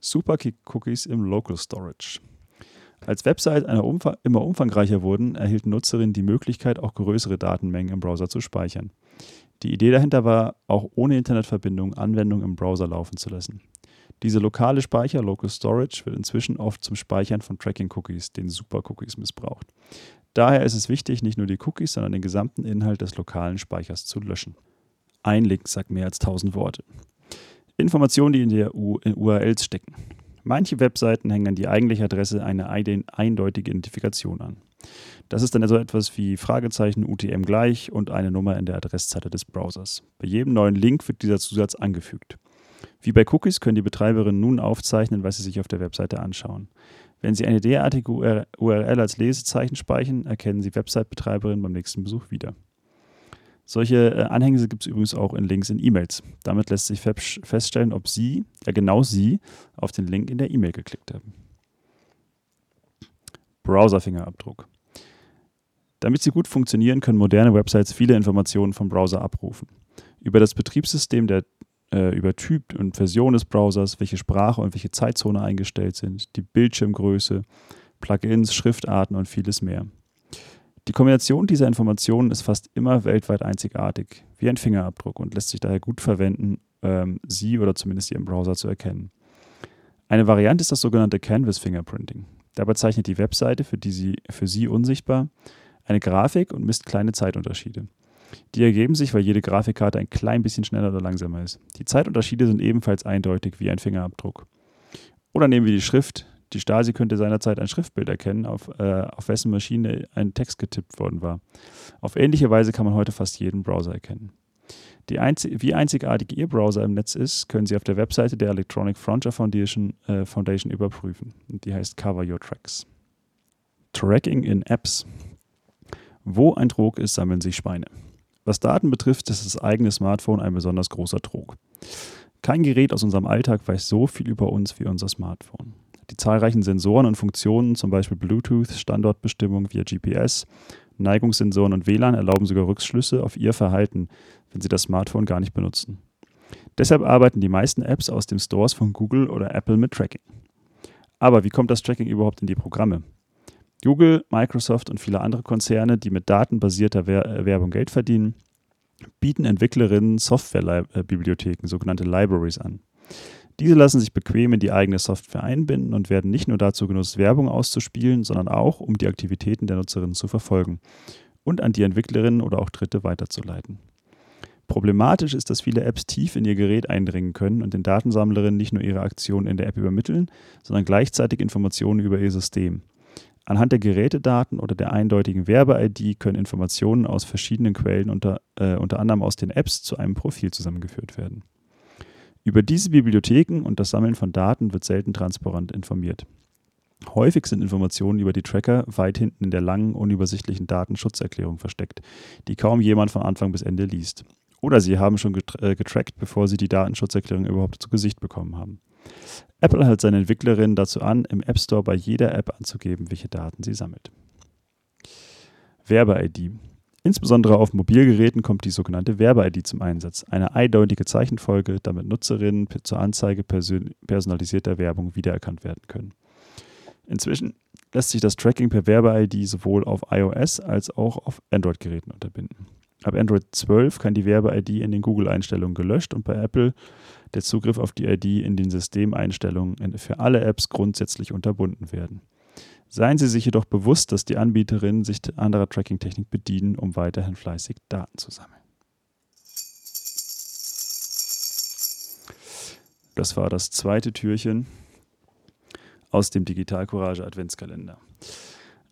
Superkick-Cookies im Local Storage. Als Websites umfang immer umfangreicher wurden, erhielten Nutzerinnen die Möglichkeit, auch größere Datenmengen im Browser zu speichern. Die Idee dahinter war, auch ohne Internetverbindung Anwendungen im Browser laufen zu lassen. Diese lokale Speicher, Local Storage, wird inzwischen oft zum Speichern von Tracking-Cookies, den Super-Cookies, missbraucht. Daher ist es wichtig, nicht nur die Cookies, sondern den gesamten Inhalt des lokalen Speichers zu löschen. Ein Link sagt mehr als 1000 Worte. Informationen, die in der U in URLs stecken. Manche Webseiten hängen an die eigentliche Adresse eine eindeutige Identifikation an. Das ist dann also etwas wie Fragezeichen UTM gleich und eine Nummer in der Adresszeile des Browsers. Bei jedem neuen Link wird dieser Zusatz angefügt. Wie bei Cookies können die Betreiberinnen nun aufzeichnen, was sie sich auf der Webseite anschauen. Wenn Sie eine derartige URL als Lesezeichen speichern, erkennen Sie Website-Betreiberinnen beim nächsten Besuch wieder. Solche äh, Anhänge gibt es übrigens auch in Links in E-Mails. Damit lässt sich feststellen, ob Sie, ja genau Sie, auf den Link in der E-Mail geklickt haben. Browser-Fingerabdruck. Damit sie gut funktionieren, können moderne Websites viele Informationen vom Browser abrufen. Über das Betriebssystem der äh, über Typ und Version des Browsers, welche Sprache und welche Zeitzone eingestellt sind, die Bildschirmgröße, Plugins, Schriftarten und vieles mehr. Die Kombination dieser Informationen ist fast immer weltweit einzigartig, wie ein Fingerabdruck und lässt sich daher gut verwenden, ähm, sie oder zumindest ihren Browser zu erkennen. Eine Variante ist das sogenannte Canvas Fingerprinting. Dabei zeichnet die Webseite, für, die sie, für Sie unsichtbar, eine Grafik und misst kleine Zeitunterschiede. Die ergeben sich, weil jede Grafikkarte ein klein bisschen schneller oder langsamer ist. Die Zeitunterschiede sind ebenfalls eindeutig wie ein Fingerabdruck. Oder nehmen wir die Schrift. Die Stasi könnte seinerzeit ein Schriftbild erkennen, auf, äh, auf wessen Maschine ein Text getippt worden war. Auf ähnliche Weise kann man heute fast jeden Browser erkennen. Einzig wie einzigartig Ihr Browser im Netz ist, können Sie auf der Webseite der Electronic Frontier Foundation, äh, Foundation überprüfen. Die heißt Cover Your Tracks. Tracking in Apps. Wo ein Trog ist, sammeln sich Schweine. Was Daten betrifft, ist das eigene Smartphone ein besonders großer Trog. Kein Gerät aus unserem Alltag weiß so viel über uns wie unser Smartphone. Die zahlreichen Sensoren und Funktionen, zum Beispiel Bluetooth, Standortbestimmung via GPS, Neigungssensoren und WLAN, erlauben sogar Rückschlüsse auf Ihr Verhalten, wenn Sie das Smartphone gar nicht benutzen. Deshalb arbeiten die meisten Apps aus den Stores von Google oder Apple mit Tracking. Aber wie kommt das Tracking überhaupt in die Programme? Google, Microsoft und viele andere Konzerne, die mit datenbasierter äh, Werbung Geld verdienen, bieten Entwicklerinnen Softwarebibliotheken, sogenannte Libraries an. Diese lassen sich bequem in die eigene Software einbinden und werden nicht nur dazu genutzt, Werbung auszuspielen, sondern auch, um die Aktivitäten der Nutzerinnen zu verfolgen und an die Entwicklerinnen oder auch Dritte weiterzuleiten. Problematisch ist, dass viele Apps tief in ihr Gerät eindringen können und den Datensammlerinnen nicht nur ihre Aktionen in der App übermitteln, sondern gleichzeitig Informationen über ihr System. Anhand der Gerätedaten oder der eindeutigen Werbe-ID können Informationen aus verschiedenen Quellen, unter, äh, unter anderem aus den Apps, zu einem Profil zusammengeführt werden. Über diese Bibliotheken und das Sammeln von Daten wird selten transparent informiert. Häufig sind Informationen über die Tracker weit hinten in der langen, unübersichtlichen Datenschutzerklärung versteckt, die kaum jemand von Anfang bis Ende liest. Oder sie haben schon äh, getrackt, bevor sie die Datenschutzerklärung überhaupt zu Gesicht bekommen haben. Apple hält seine Entwicklerinnen dazu an, im App Store bei jeder App anzugeben, welche Daten sie sammelt. Werbe-ID. Insbesondere auf Mobilgeräten kommt die sogenannte Werbe-ID zum Einsatz, eine eindeutige Zeichenfolge, damit Nutzerinnen zur Anzeige personalisierter Werbung wiedererkannt werden können. Inzwischen lässt sich das Tracking per Werbe-ID sowohl auf iOS als auch auf Android-Geräten unterbinden. Ab Android 12 kann die Werbe-ID in den Google-Einstellungen gelöscht und bei Apple der Zugriff auf die ID in den Systemeinstellungen für alle Apps grundsätzlich unterbunden werden. Seien Sie sich jedoch bewusst, dass die Anbieterinnen sich anderer Tracking-Technik bedienen, um weiterhin fleißig Daten zu sammeln. Das war das zweite Türchen aus dem Digital Courage Adventskalender.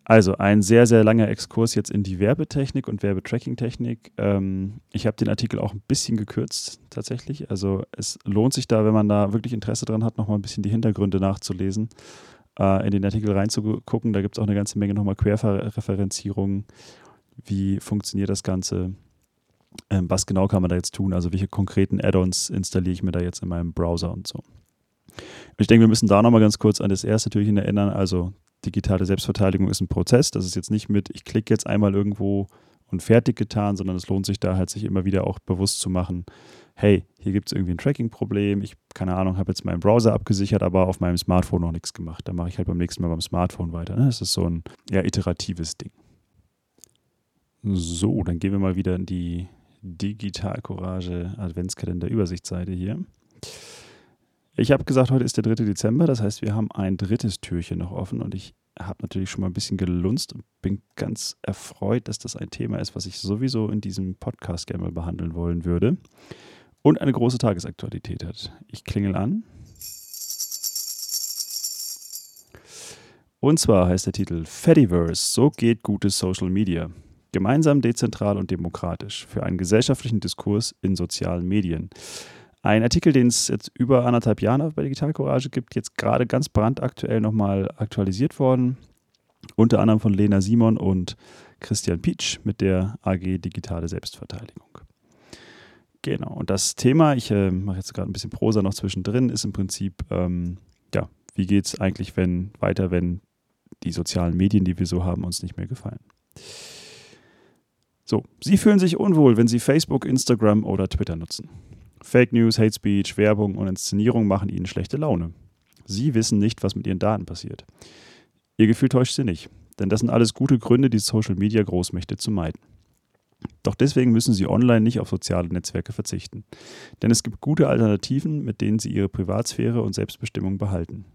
Also ein sehr, sehr langer Exkurs jetzt in die Werbetechnik und Werbetracking-Technik. Ähm, ich habe den Artikel auch ein bisschen gekürzt tatsächlich. Also es lohnt sich da, wenn man da wirklich Interesse dran hat, nochmal ein bisschen die Hintergründe nachzulesen, äh, in den Artikel reinzugucken. Da gibt es auch eine ganze Menge nochmal Querreferenzierungen. Wie funktioniert das Ganze? Ähm, was genau kann man da jetzt tun? Also welche konkreten Add-ons installiere ich mir da jetzt in meinem Browser und so. Ich denke, wir müssen da nochmal ganz kurz an das erste Türchen erinnern. Also digitale Selbstverteidigung ist ein Prozess. Das ist jetzt nicht mit, ich klicke jetzt einmal irgendwo und fertig getan, sondern es lohnt sich da halt, sich immer wieder auch bewusst zu machen, hey, hier gibt es irgendwie ein Tracking-Problem. Ich, keine Ahnung, habe jetzt meinen Browser abgesichert, aber auf meinem Smartphone noch nichts gemacht. Da mache ich halt beim nächsten Mal beim Smartphone weiter. Ne? Das ist so ein ja, iteratives Ding. So, dann gehen wir mal wieder in die Digital Courage Adventskalender Übersichtsseite hier. Ich habe gesagt, heute ist der 3. Dezember, das heißt, wir haben ein drittes Türchen noch offen und ich habe natürlich schon mal ein bisschen gelunzt und bin ganz erfreut, dass das ein Thema ist, was ich sowieso in diesem Podcast gerne mal behandeln wollen würde und eine große Tagesaktualität hat. Ich klingel an. Und zwar heißt der Titel Fediverse, so geht gutes Social Media. Gemeinsam, dezentral und demokratisch für einen gesellschaftlichen Diskurs in sozialen Medien. Ein Artikel, den es jetzt über anderthalb Jahre bei Digital Courage gibt, jetzt gerade ganz brandaktuell nochmal aktualisiert worden. Unter anderem von Lena Simon und Christian Pietsch mit der AG Digitale Selbstverteidigung. Genau, und das Thema, ich äh, mache jetzt gerade ein bisschen Prosa noch zwischendrin, ist im Prinzip, ähm, ja, wie geht es eigentlich wenn, weiter, wenn die sozialen Medien, die wir so haben, uns nicht mehr gefallen. So, Sie fühlen sich unwohl, wenn Sie Facebook, Instagram oder Twitter nutzen. Fake News, Hate Speech, Werbung und Inszenierung machen ihnen schlechte Laune. Sie wissen nicht, was mit ihren Daten passiert. Ihr Gefühl täuscht sie nicht, denn das sind alles gute Gründe, die Social Media Großmächte zu meiden. Doch deswegen müssen sie online nicht auf soziale Netzwerke verzichten. Denn es gibt gute Alternativen, mit denen sie ihre Privatsphäre und Selbstbestimmung behalten.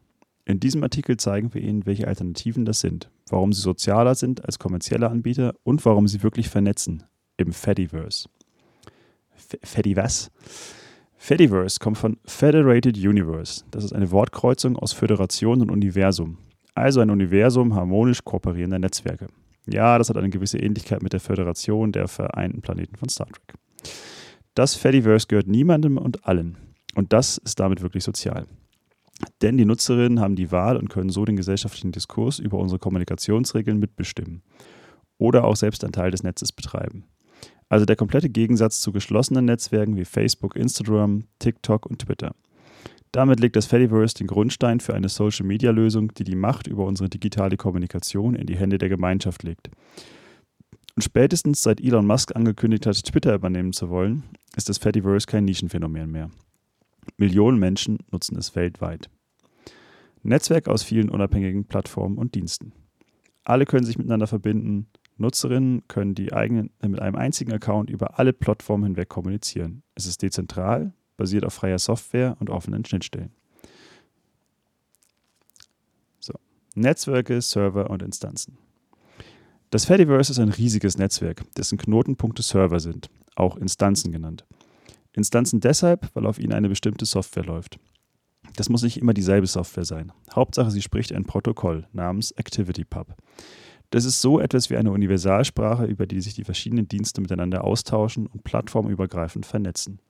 In diesem Artikel zeigen wir Ihnen, welche Alternativen das sind, warum sie sozialer sind als kommerzielle Anbieter und warum sie wirklich vernetzen im Fediverse. Fediverse. Fediverse kommt von Federated Universe. Das ist eine Wortkreuzung aus Föderation und Universum. Also ein Universum harmonisch kooperierender Netzwerke. Ja, das hat eine gewisse Ähnlichkeit mit der Föderation der vereinten Planeten von Star Trek. Das Fediverse gehört niemandem und allen. Und das ist damit wirklich sozial. Denn die Nutzerinnen haben die Wahl und können so den gesellschaftlichen Diskurs über unsere Kommunikationsregeln mitbestimmen. Oder auch selbst einen Teil des Netzes betreiben. Also der komplette Gegensatz zu geschlossenen Netzwerken wie Facebook, Instagram, TikTok und Twitter. Damit legt das Fediverse den Grundstein für eine Social-Media-Lösung, die die Macht über unsere digitale Kommunikation in die Hände der Gemeinschaft legt. Und spätestens seit Elon Musk angekündigt hat, Twitter übernehmen zu wollen, ist das Fediverse kein Nischenphänomen mehr. Millionen Menschen nutzen es weltweit. Netzwerk aus vielen unabhängigen Plattformen und Diensten. Alle können sich miteinander verbinden, Nutzerinnen können die eigenen, äh, mit einem einzigen Account über alle Plattformen hinweg kommunizieren. Es ist dezentral, basiert auf freier Software und offenen Schnittstellen. So. Netzwerke, Server und Instanzen. Das Fediverse ist ein riesiges Netzwerk, dessen Knotenpunkte Server sind, auch Instanzen genannt. Instanzen deshalb, weil auf ihnen eine bestimmte Software läuft. Das muss nicht immer dieselbe Software sein. Hauptsache, sie spricht ein Protokoll namens ActivityPub. Das ist so etwas wie eine Universalsprache, über die sich die verschiedenen Dienste miteinander austauschen und plattformübergreifend vernetzen.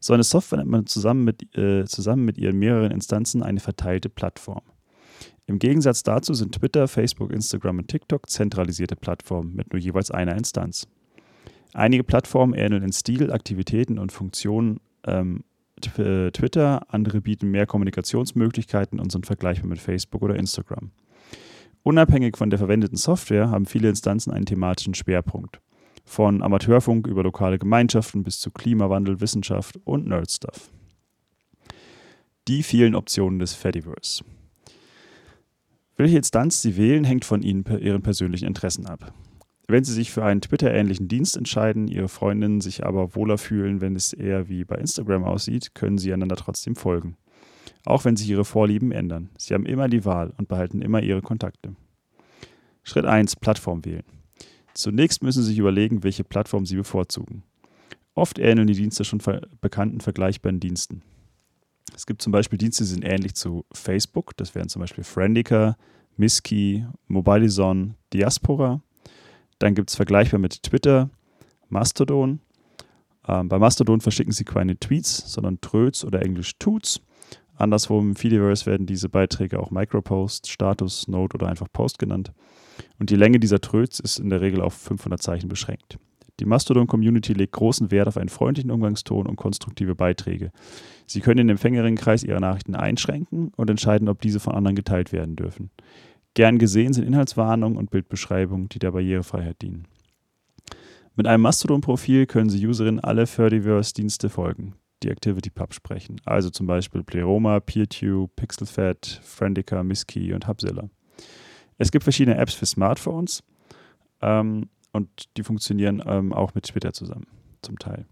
So eine Software nennt man zusammen mit, äh, zusammen mit ihren mehreren Instanzen eine verteilte Plattform. Im Gegensatz dazu sind Twitter, Facebook, Instagram und TikTok zentralisierte Plattformen mit nur jeweils einer Instanz. Einige Plattformen ähneln in Stil, Aktivitäten und Funktionen ähm, äh, Twitter, andere bieten mehr Kommunikationsmöglichkeiten und sind vergleichbar mit Facebook oder Instagram. Unabhängig von der verwendeten Software haben viele Instanzen einen thematischen Schwerpunkt. Von Amateurfunk über lokale Gemeinschaften bis zu Klimawandel, Wissenschaft und Nerdstuff. Die vielen Optionen des Fediverse. Welche Instanz Sie wählen, hängt von Ihnen, Ihren persönlichen Interessen ab. Wenn Sie sich für einen Twitter-ähnlichen Dienst entscheiden, Ihre Freundinnen sich aber wohler fühlen, wenn es eher wie bei Instagram aussieht, können Sie einander trotzdem folgen. Auch wenn sich Ihre Vorlieben ändern. Sie haben immer die Wahl und behalten immer Ihre Kontakte. Schritt 1. Plattform wählen. Zunächst müssen Sie sich überlegen, welche Plattform Sie bevorzugen. Oft ähneln die Dienste schon ver bekannten vergleichbaren Diensten. Es gibt zum Beispiel Dienste, die sind ähnlich zu Facebook. Das wären zum Beispiel Friendica, Miski, Mobilizon, Diaspora. Dann gibt es vergleichbar mit Twitter, Mastodon. Ähm, bei Mastodon verschicken sie keine Tweets, sondern Tröts oder Englisch Toots. Anderswo im Fediverse werden diese Beiträge auch Micropost, Status, Note oder einfach Post genannt. Und die Länge dieser Tröts ist in der Regel auf 500 Zeichen beschränkt. Die Mastodon-Community legt großen Wert auf einen freundlichen Umgangston und konstruktive Beiträge. Sie können den Empfängerinnenkreis ihrer Nachrichten einschränken und entscheiden, ob diese von anderen geteilt werden dürfen. Gern gesehen sind Inhaltswarnungen und Bildbeschreibungen, die der Barrierefreiheit dienen. Mit einem Mastodon-Profil können Sie Userinnen alle Furdiverse-Dienste folgen, die ActivityPub sprechen, also zum Beispiel Pleroma, PeerTube, PixelFed, Friendica, Miski und Hubzilla. Es gibt verschiedene Apps für Smartphones ähm, und die funktionieren ähm, auch mit Twitter zusammen, zum Teil.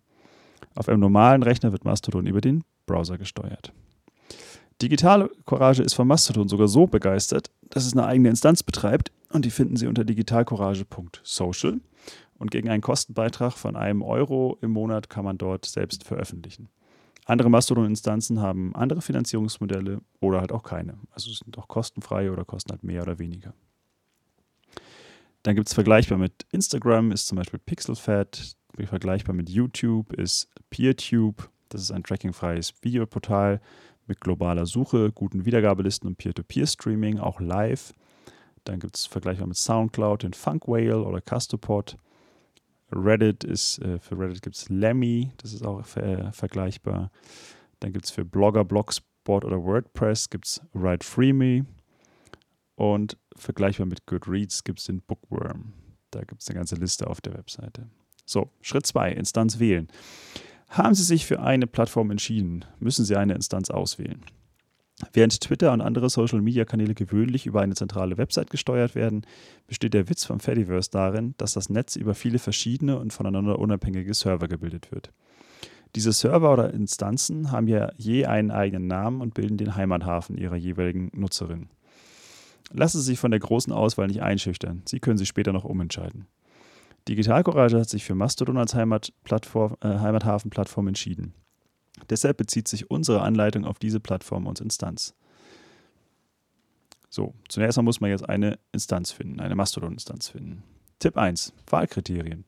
Auf einem normalen Rechner wird Mastodon über den Browser gesteuert. Digitale Courage ist von Mastodon sogar so begeistert, dass es eine eigene Instanz betreibt und die finden Sie unter digitalcourage.social und gegen einen Kostenbeitrag von einem Euro im Monat kann man dort selbst veröffentlichen. Andere Mastodon-Instanzen haben andere Finanzierungsmodelle oder halt auch keine. Also sind auch kostenfrei oder kosten halt mehr oder weniger. Dann gibt es vergleichbar mit Instagram, ist zum Beispiel PixelFed, vergleichbar mit YouTube ist PeerTube, das ist ein trackingfreies Videoportal mit globaler Suche, guten Wiedergabelisten und Peer-to-Peer-Streaming, auch live. Dann gibt es vergleichbar mit Soundcloud den Funk Whale oder Castopod. Reddit ist, äh, für Reddit gibt es Lemmy, das ist auch äh, vergleichbar. Dann gibt es für Blogger, Blogspot oder WordPress gibt es Write Freemy. Und vergleichbar mit Goodreads gibt es den Bookworm. Da gibt es eine ganze Liste auf der Webseite. So, Schritt 2, Instanz wählen. Haben Sie sich für eine Plattform entschieden, müssen Sie eine Instanz auswählen. Während Twitter und andere Social-Media-Kanäle gewöhnlich über eine zentrale Website gesteuert werden, besteht der Witz vom Fediverse darin, dass das Netz über viele verschiedene und voneinander unabhängige Server gebildet wird. Diese Server oder Instanzen haben ja je einen eigenen Namen und bilden den Heimathafen ihrer jeweiligen Nutzerin. Lassen Sie sich von der großen Auswahl nicht einschüchtern, Sie können sich später noch umentscheiden. Digital Courage hat sich für Mastodon als Heimatplattform, äh, Heimathafenplattform entschieden. Deshalb bezieht sich unsere Anleitung auf diese Plattform und Instanz. So, zunächst muss man jetzt eine Instanz finden, eine Mastodon-Instanz finden. Tipp 1: Wahlkriterien.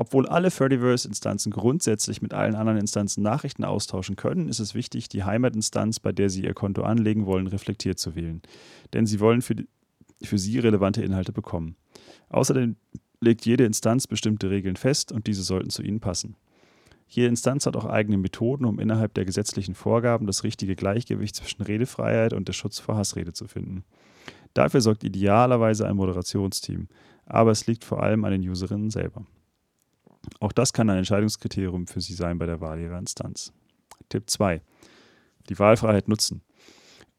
Obwohl alle Furdiverse-Instanzen grundsätzlich mit allen anderen Instanzen Nachrichten austauschen können, ist es wichtig, die Heimatinstanz, bei der Sie Ihr Konto anlegen wollen, reflektiert zu wählen. Denn Sie wollen für, für Sie relevante Inhalte bekommen. Außerdem legt jede Instanz bestimmte Regeln fest und diese sollten zu ihnen passen. Jede Instanz hat auch eigene Methoden, um innerhalb der gesetzlichen Vorgaben das richtige Gleichgewicht zwischen Redefreiheit und der Schutz vor Hassrede zu finden. Dafür sorgt idealerweise ein Moderationsteam, aber es liegt vor allem an den Userinnen selber. Auch das kann ein Entscheidungskriterium für Sie sein bei der Wahl Ihrer Instanz. Tipp 2. Die Wahlfreiheit nutzen.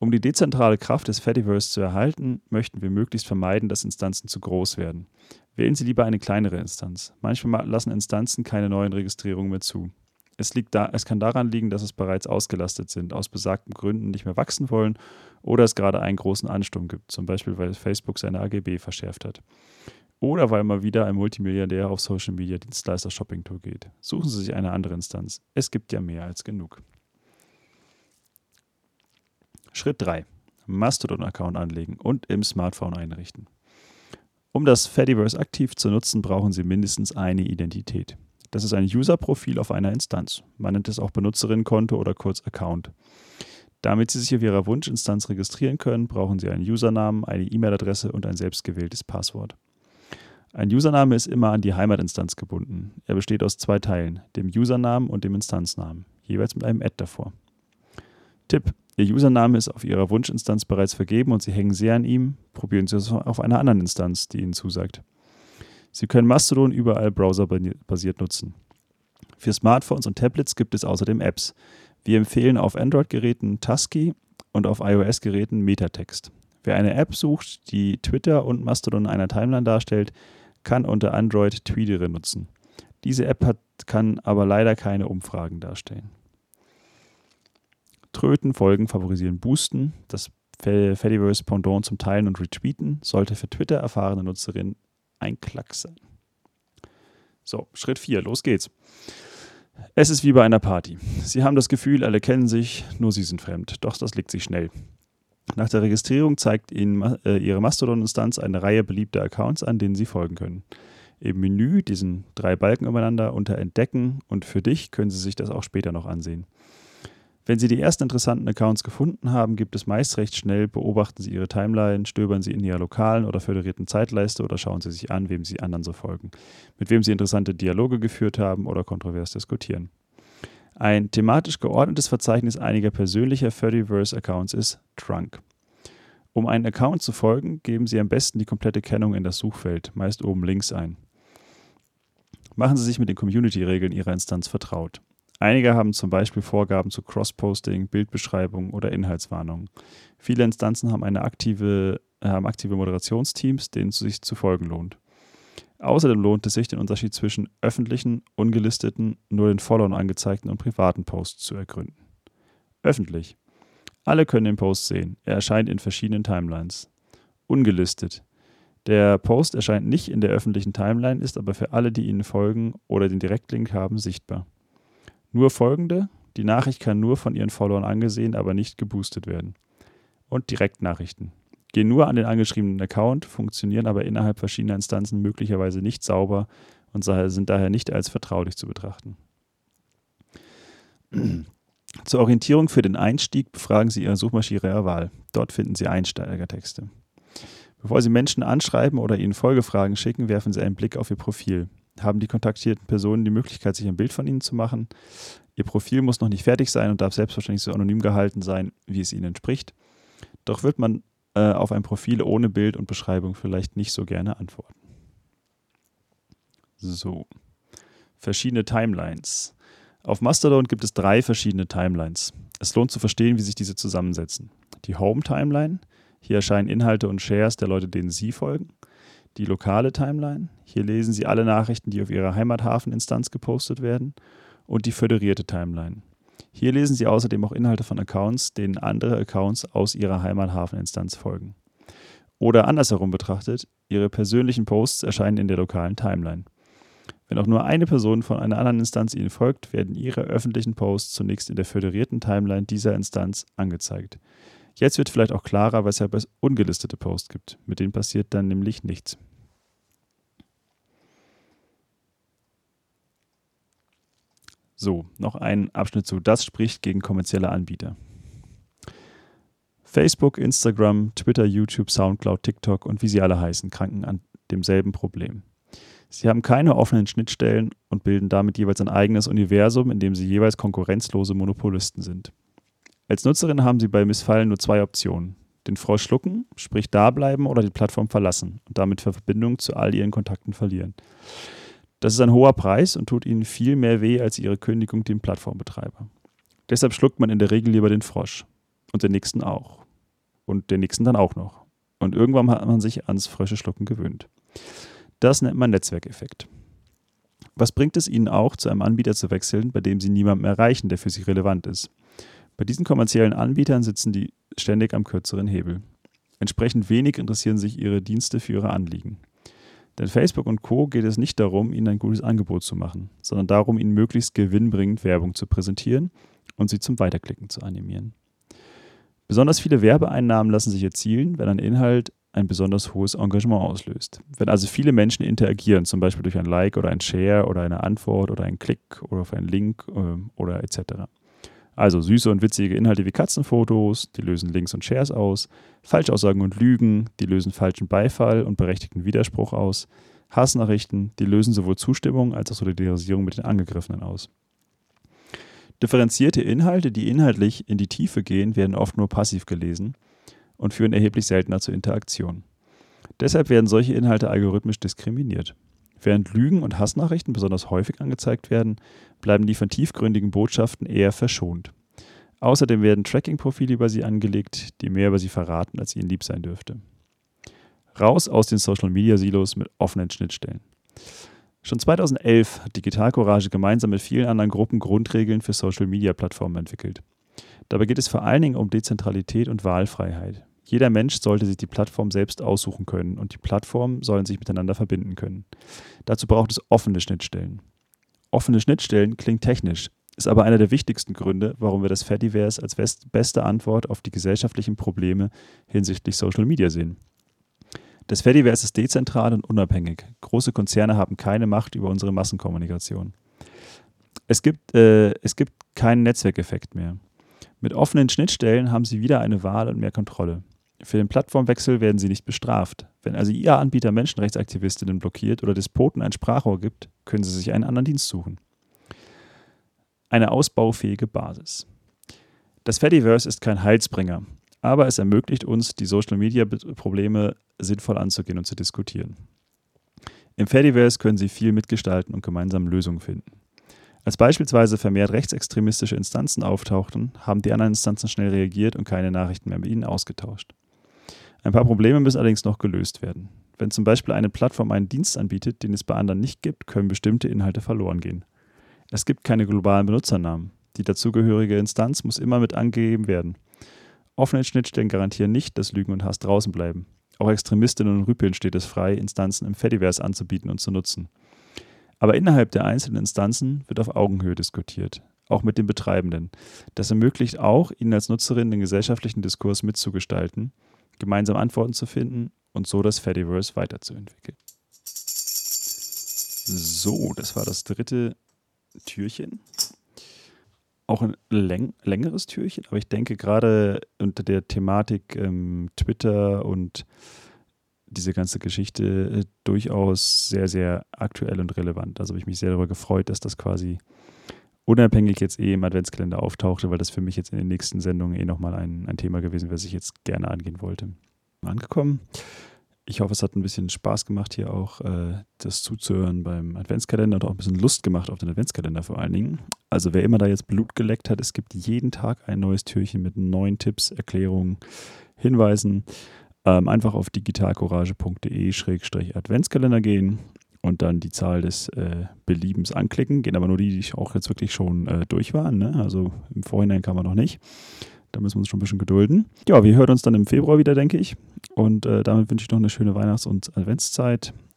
Um die dezentrale Kraft des Fediverse zu erhalten, möchten wir möglichst vermeiden, dass Instanzen zu groß werden. Wählen Sie lieber eine kleinere Instanz. Manchmal lassen Instanzen keine neuen Registrierungen mehr zu. Es, liegt da, es kann daran liegen, dass es bereits ausgelastet sind, aus besagten Gründen nicht mehr wachsen wollen oder es gerade einen großen Ansturm gibt, zum Beispiel weil Facebook seine AGB verschärft hat. Oder weil mal wieder ein Multimilliardär auf Social Media Dienstleister Shopping Tour geht. Suchen Sie sich eine andere Instanz. Es gibt ja mehr als genug. Schritt 3. Mastodon-Account anlegen und im Smartphone einrichten. Um das Fediverse aktiv zu nutzen, brauchen Sie mindestens eine Identität. Das ist ein User-Profil auf einer Instanz. Man nennt es auch Benutzerinnenkonto oder kurz Account. Damit Sie sich auf Ihrer Wunschinstanz registrieren können, brauchen Sie einen Usernamen, eine E-Mail-Adresse und ein selbstgewähltes Passwort. Ein Username ist immer an die Heimatinstanz gebunden. Er besteht aus zwei Teilen, dem Usernamen und dem Instanznamen, jeweils mit einem Ad davor. Tipp: Ihr Username ist auf Ihrer Wunschinstanz bereits vergeben und Sie hängen sehr an ihm. Probieren Sie es auf einer anderen Instanz, die Ihnen zusagt. Sie können Mastodon überall browserbasiert nutzen. Für Smartphones und Tablets gibt es außerdem Apps. Wir empfehlen auf Android-Geräten Tusky und auf iOS-Geräten Metatext. Wer eine App sucht, die Twitter und Mastodon in einer Timeline darstellt, kann unter Android Tweedere nutzen. Diese App hat, kann aber leider keine Umfragen darstellen. Tröten, Folgen, Favorisieren, Boosten. Das Fediverse Pendant zum Teilen und Retweeten sollte für Twitter erfahrene Nutzerinnen ein Klacks sein. So, Schritt 4, los geht's. Es ist wie bei einer Party. Sie haben das Gefühl, alle kennen sich, nur Sie sind fremd. Doch das legt sich schnell. Nach der Registrierung zeigt Ihnen äh, Ihre Mastodon-Instanz eine Reihe beliebter Accounts an, denen Sie folgen können. Im Menü, diesen drei Balken übereinander, unter Entdecken und für dich können Sie sich das auch später noch ansehen. Wenn Sie die ersten interessanten Accounts gefunden haben, gibt es meist recht schnell, beobachten Sie Ihre Timeline, stöbern Sie in Ihrer lokalen oder föderierten Zeitleiste oder schauen Sie sich an, wem Sie anderen so folgen, mit wem Sie interessante Dialoge geführt haben oder kontrovers diskutieren. Ein thematisch geordnetes Verzeichnis einiger persönlicher Fediverse-Accounts ist Trunk. Um einen Account zu folgen, geben Sie am besten die komplette Kennung in das Suchfeld, meist oben links ein. Machen Sie sich mit den Community-Regeln Ihrer Instanz vertraut. Einige haben zum Beispiel Vorgaben zu Cross-Posting, Bildbeschreibung oder Inhaltswarnungen. Viele Instanzen haben, eine aktive, äh, haben aktive Moderationsteams, denen es sich zu folgen lohnt. Außerdem lohnt es sich, den Unterschied zwischen öffentlichen, ungelisteten, nur den Followern angezeigten und privaten Posts zu ergründen. Öffentlich. Alle können den Post sehen. Er erscheint in verschiedenen Timelines. Ungelistet. Der Post erscheint nicht in der öffentlichen Timeline, ist aber für alle, die Ihnen folgen oder den Direktlink haben, sichtbar. Nur folgende: Die Nachricht kann nur von Ihren Followern angesehen, aber nicht geboostet werden. Und Direktnachrichten gehen nur an den angeschriebenen Account, funktionieren aber innerhalb verschiedener Instanzen möglicherweise nicht sauber und sind daher nicht als vertraulich zu betrachten. Zur Orientierung für den Einstieg befragen Sie Ihre Suchmaschine Ihrer Wahl. Dort finden Sie Einsteigertexte. Bevor Sie Menschen anschreiben oder ihnen Folgefragen schicken, werfen Sie einen Blick auf Ihr Profil. Haben die kontaktierten Personen die Möglichkeit, sich ein Bild von Ihnen zu machen? Ihr Profil muss noch nicht fertig sein und darf selbstverständlich so anonym gehalten sein, wie es Ihnen entspricht. Doch wird man äh, auf ein Profil ohne Bild und Beschreibung vielleicht nicht so gerne antworten. So. Verschiedene Timelines. Auf Mastodon gibt es drei verschiedene Timelines. Es lohnt zu verstehen, wie sich diese zusammensetzen. Die Home Timeline. Hier erscheinen Inhalte und Shares der Leute, denen Sie folgen. Die lokale Timeline. Hier lesen Sie alle Nachrichten, die auf Ihrer Heimathafen-Instanz gepostet werden. Und die föderierte Timeline. Hier lesen Sie außerdem auch Inhalte von Accounts, denen andere Accounts aus Ihrer Heimathafeninstanz folgen. Oder andersherum betrachtet, Ihre persönlichen Posts erscheinen in der lokalen Timeline. Wenn auch nur eine Person von einer anderen Instanz Ihnen folgt, werden Ihre öffentlichen Posts zunächst in der föderierten Timeline dieser Instanz angezeigt. Jetzt wird vielleicht auch klarer, weshalb es ungelistete Posts gibt. Mit denen passiert dann nämlich nichts. So, noch ein Abschnitt zu Das spricht gegen kommerzielle Anbieter. Facebook, Instagram, Twitter, YouTube, Soundcloud, TikTok und wie sie alle heißen, kranken an demselben Problem. Sie haben keine offenen Schnittstellen und bilden damit jeweils ein eigenes Universum, in dem sie jeweils konkurrenzlose Monopolisten sind. Als Nutzerin haben Sie bei Missfallen nur zwei Optionen. Den Frosch schlucken, sprich da bleiben oder die Plattform verlassen und damit Verbindung zu all Ihren Kontakten verlieren. Das ist ein hoher Preis und tut ihnen viel mehr weh als ihre Kündigung dem Plattformbetreiber. Deshalb schluckt man in der Regel lieber den Frosch. Und den nächsten auch. Und den nächsten dann auch noch. Und irgendwann hat man sich ans Frösche schlucken gewöhnt. Das nennt man Netzwerkeffekt. Was bringt es Ihnen auch, zu einem Anbieter zu wechseln, bei dem Sie niemanden erreichen, der für Sie relevant ist? Bei diesen kommerziellen Anbietern sitzen die ständig am kürzeren Hebel. Entsprechend wenig interessieren sich Ihre Dienste für Ihre Anliegen. Denn Facebook und Co. geht es nicht darum, ihnen ein gutes Angebot zu machen, sondern darum, ihnen möglichst gewinnbringend Werbung zu präsentieren und sie zum Weiterklicken zu animieren. Besonders viele Werbeeinnahmen lassen sich erzielen, wenn ein Inhalt ein besonders hohes Engagement auslöst. Wenn also viele Menschen interagieren, zum Beispiel durch ein Like oder ein Share oder eine Antwort oder einen Klick oder auf einen Link äh, oder etc. Also süße und witzige Inhalte wie Katzenfotos, die lösen Links und Shares aus, Falschaussagen und Lügen, die lösen falschen Beifall und berechtigten Widerspruch aus, Hassnachrichten, die lösen sowohl Zustimmung als auch Solidarisierung mit den Angegriffenen aus. Differenzierte Inhalte, die inhaltlich in die Tiefe gehen, werden oft nur passiv gelesen und führen erheblich seltener zur Interaktion. Deshalb werden solche Inhalte algorithmisch diskriminiert. Während Lügen und Hassnachrichten besonders häufig angezeigt werden, bleiben die von tiefgründigen Botschaften eher verschont. Außerdem werden Tracking-Profile über sie angelegt, die mehr über sie verraten, als ihnen lieb sein dürfte. Raus aus den Social-Media-Silos mit offenen Schnittstellen. Schon 2011 hat Digital Courage gemeinsam mit vielen anderen Gruppen Grundregeln für Social-Media-Plattformen entwickelt. Dabei geht es vor allen Dingen um Dezentralität und Wahlfreiheit. Jeder Mensch sollte sich die Plattform selbst aussuchen können und die Plattformen sollen sich miteinander verbinden können. Dazu braucht es offene Schnittstellen. Offene Schnittstellen klingt technisch, ist aber einer der wichtigsten Gründe, warum wir das Fediverse als beste Antwort auf die gesellschaftlichen Probleme hinsichtlich Social Media sehen. Das Fediverse ist dezentral und unabhängig. Große Konzerne haben keine Macht über unsere Massenkommunikation. Es gibt, äh, es gibt keinen Netzwerkeffekt mehr. Mit offenen Schnittstellen haben Sie wieder eine Wahl und mehr Kontrolle. Für den Plattformwechsel werden sie nicht bestraft. Wenn also Ihr Anbieter Menschenrechtsaktivistinnen blockiert oder Despoten ein Sprachrohr gibt, können Sie sich einen anderen Dienst suchen. Eine ausbaufähige Basis. Das Fediverse ist kein Heilsbringer, aber es ermöglicht uns, die Social-Media-Probleme sinnvoll anzugehen und zu diskutieren. Im Fediverse können Sie viel mitgestalten und gemeinsam Lösungen finden. Als beispielsweise vermehrt rechtsextremistische Instanzen auftauchten, haben die anderen Instanzen schnell reagiert und keine Nachrichten mehr mit ihnen ausgetauscht. Ein paar Probleme müssen allerdings noch gelöst werden. Wenn zum Beispiel eine Plattform einen Dienst anbietet, den es bei anderen nicht gibt, können bestimmte Inhalte verloren gehen. Es gibt keine globalen Benutzernamen. Die dazugehörige Instanz muss immer mit angegeben werden. Offene Schnittstellen garantieren nicht, dass Lügen und Hass draußen bleiben. Auch Extremistinnen und Rüpeln steht es frei, Instanzen im Fediverse anzubieten und zu nutzen. Aber innerhalb der einzelnen Instanzen wird auf Augenhöhe diskutiert, auch mit den Betreibenden. Das ermöglicht auch, ihnen als Nutzerin den gesellschaftlichen Diskurs mitzugestalten gemeinsam Antworten zu finden und so das Fediverse weiterzuentwickeln. So, das war das dritte Türchen. Auch ein läng längeres Türchen, aber ich denke gerade unter der Thematik ähm, Twitter und diese ganze Geschichte äh, durchaus sehr, sehr aktuell und relevant. Also habe ich mich sehr darüber gefreut, dass das quasi unabhängig jetzt eh im Adventskalender auftauchte, weil das für mich jetzt in den nächsten Sendungen eh nochmal ein, ein Thema gewesen wäre, was ich jetzt gerne angehen wollte. Angekommen. Ich hoffe, es hat ein bisschen Spaß gemacht, hier auch äh, das zuzuhören beim Adventskalender und auch ein bisschen Lust gemacht auf den Adventskalender vor allen Dingen. Also wer immer da jetzt Blut geleckt hat, es gibt jeden Tag ein neues Türchen mit neuen Tipps, Erklärungen, Hinweisen. Ähm, einfach auf digitalcourage.de-adventskalender gehen und dann die Zahl des äh, Beliebens anklicken. Gehen aber nur die, die auch jetzt wirklich schon äh, durch waren. Ne? Also im Vorhinein kann man noch nicht. Da müssen wir uns schon ein bisschen gedulden. Ja, wir hören uns dann im Februar wieder, denke ich. Und äh, damit wünsche ich noch eine schöne Weihnachts- und Adventszeit.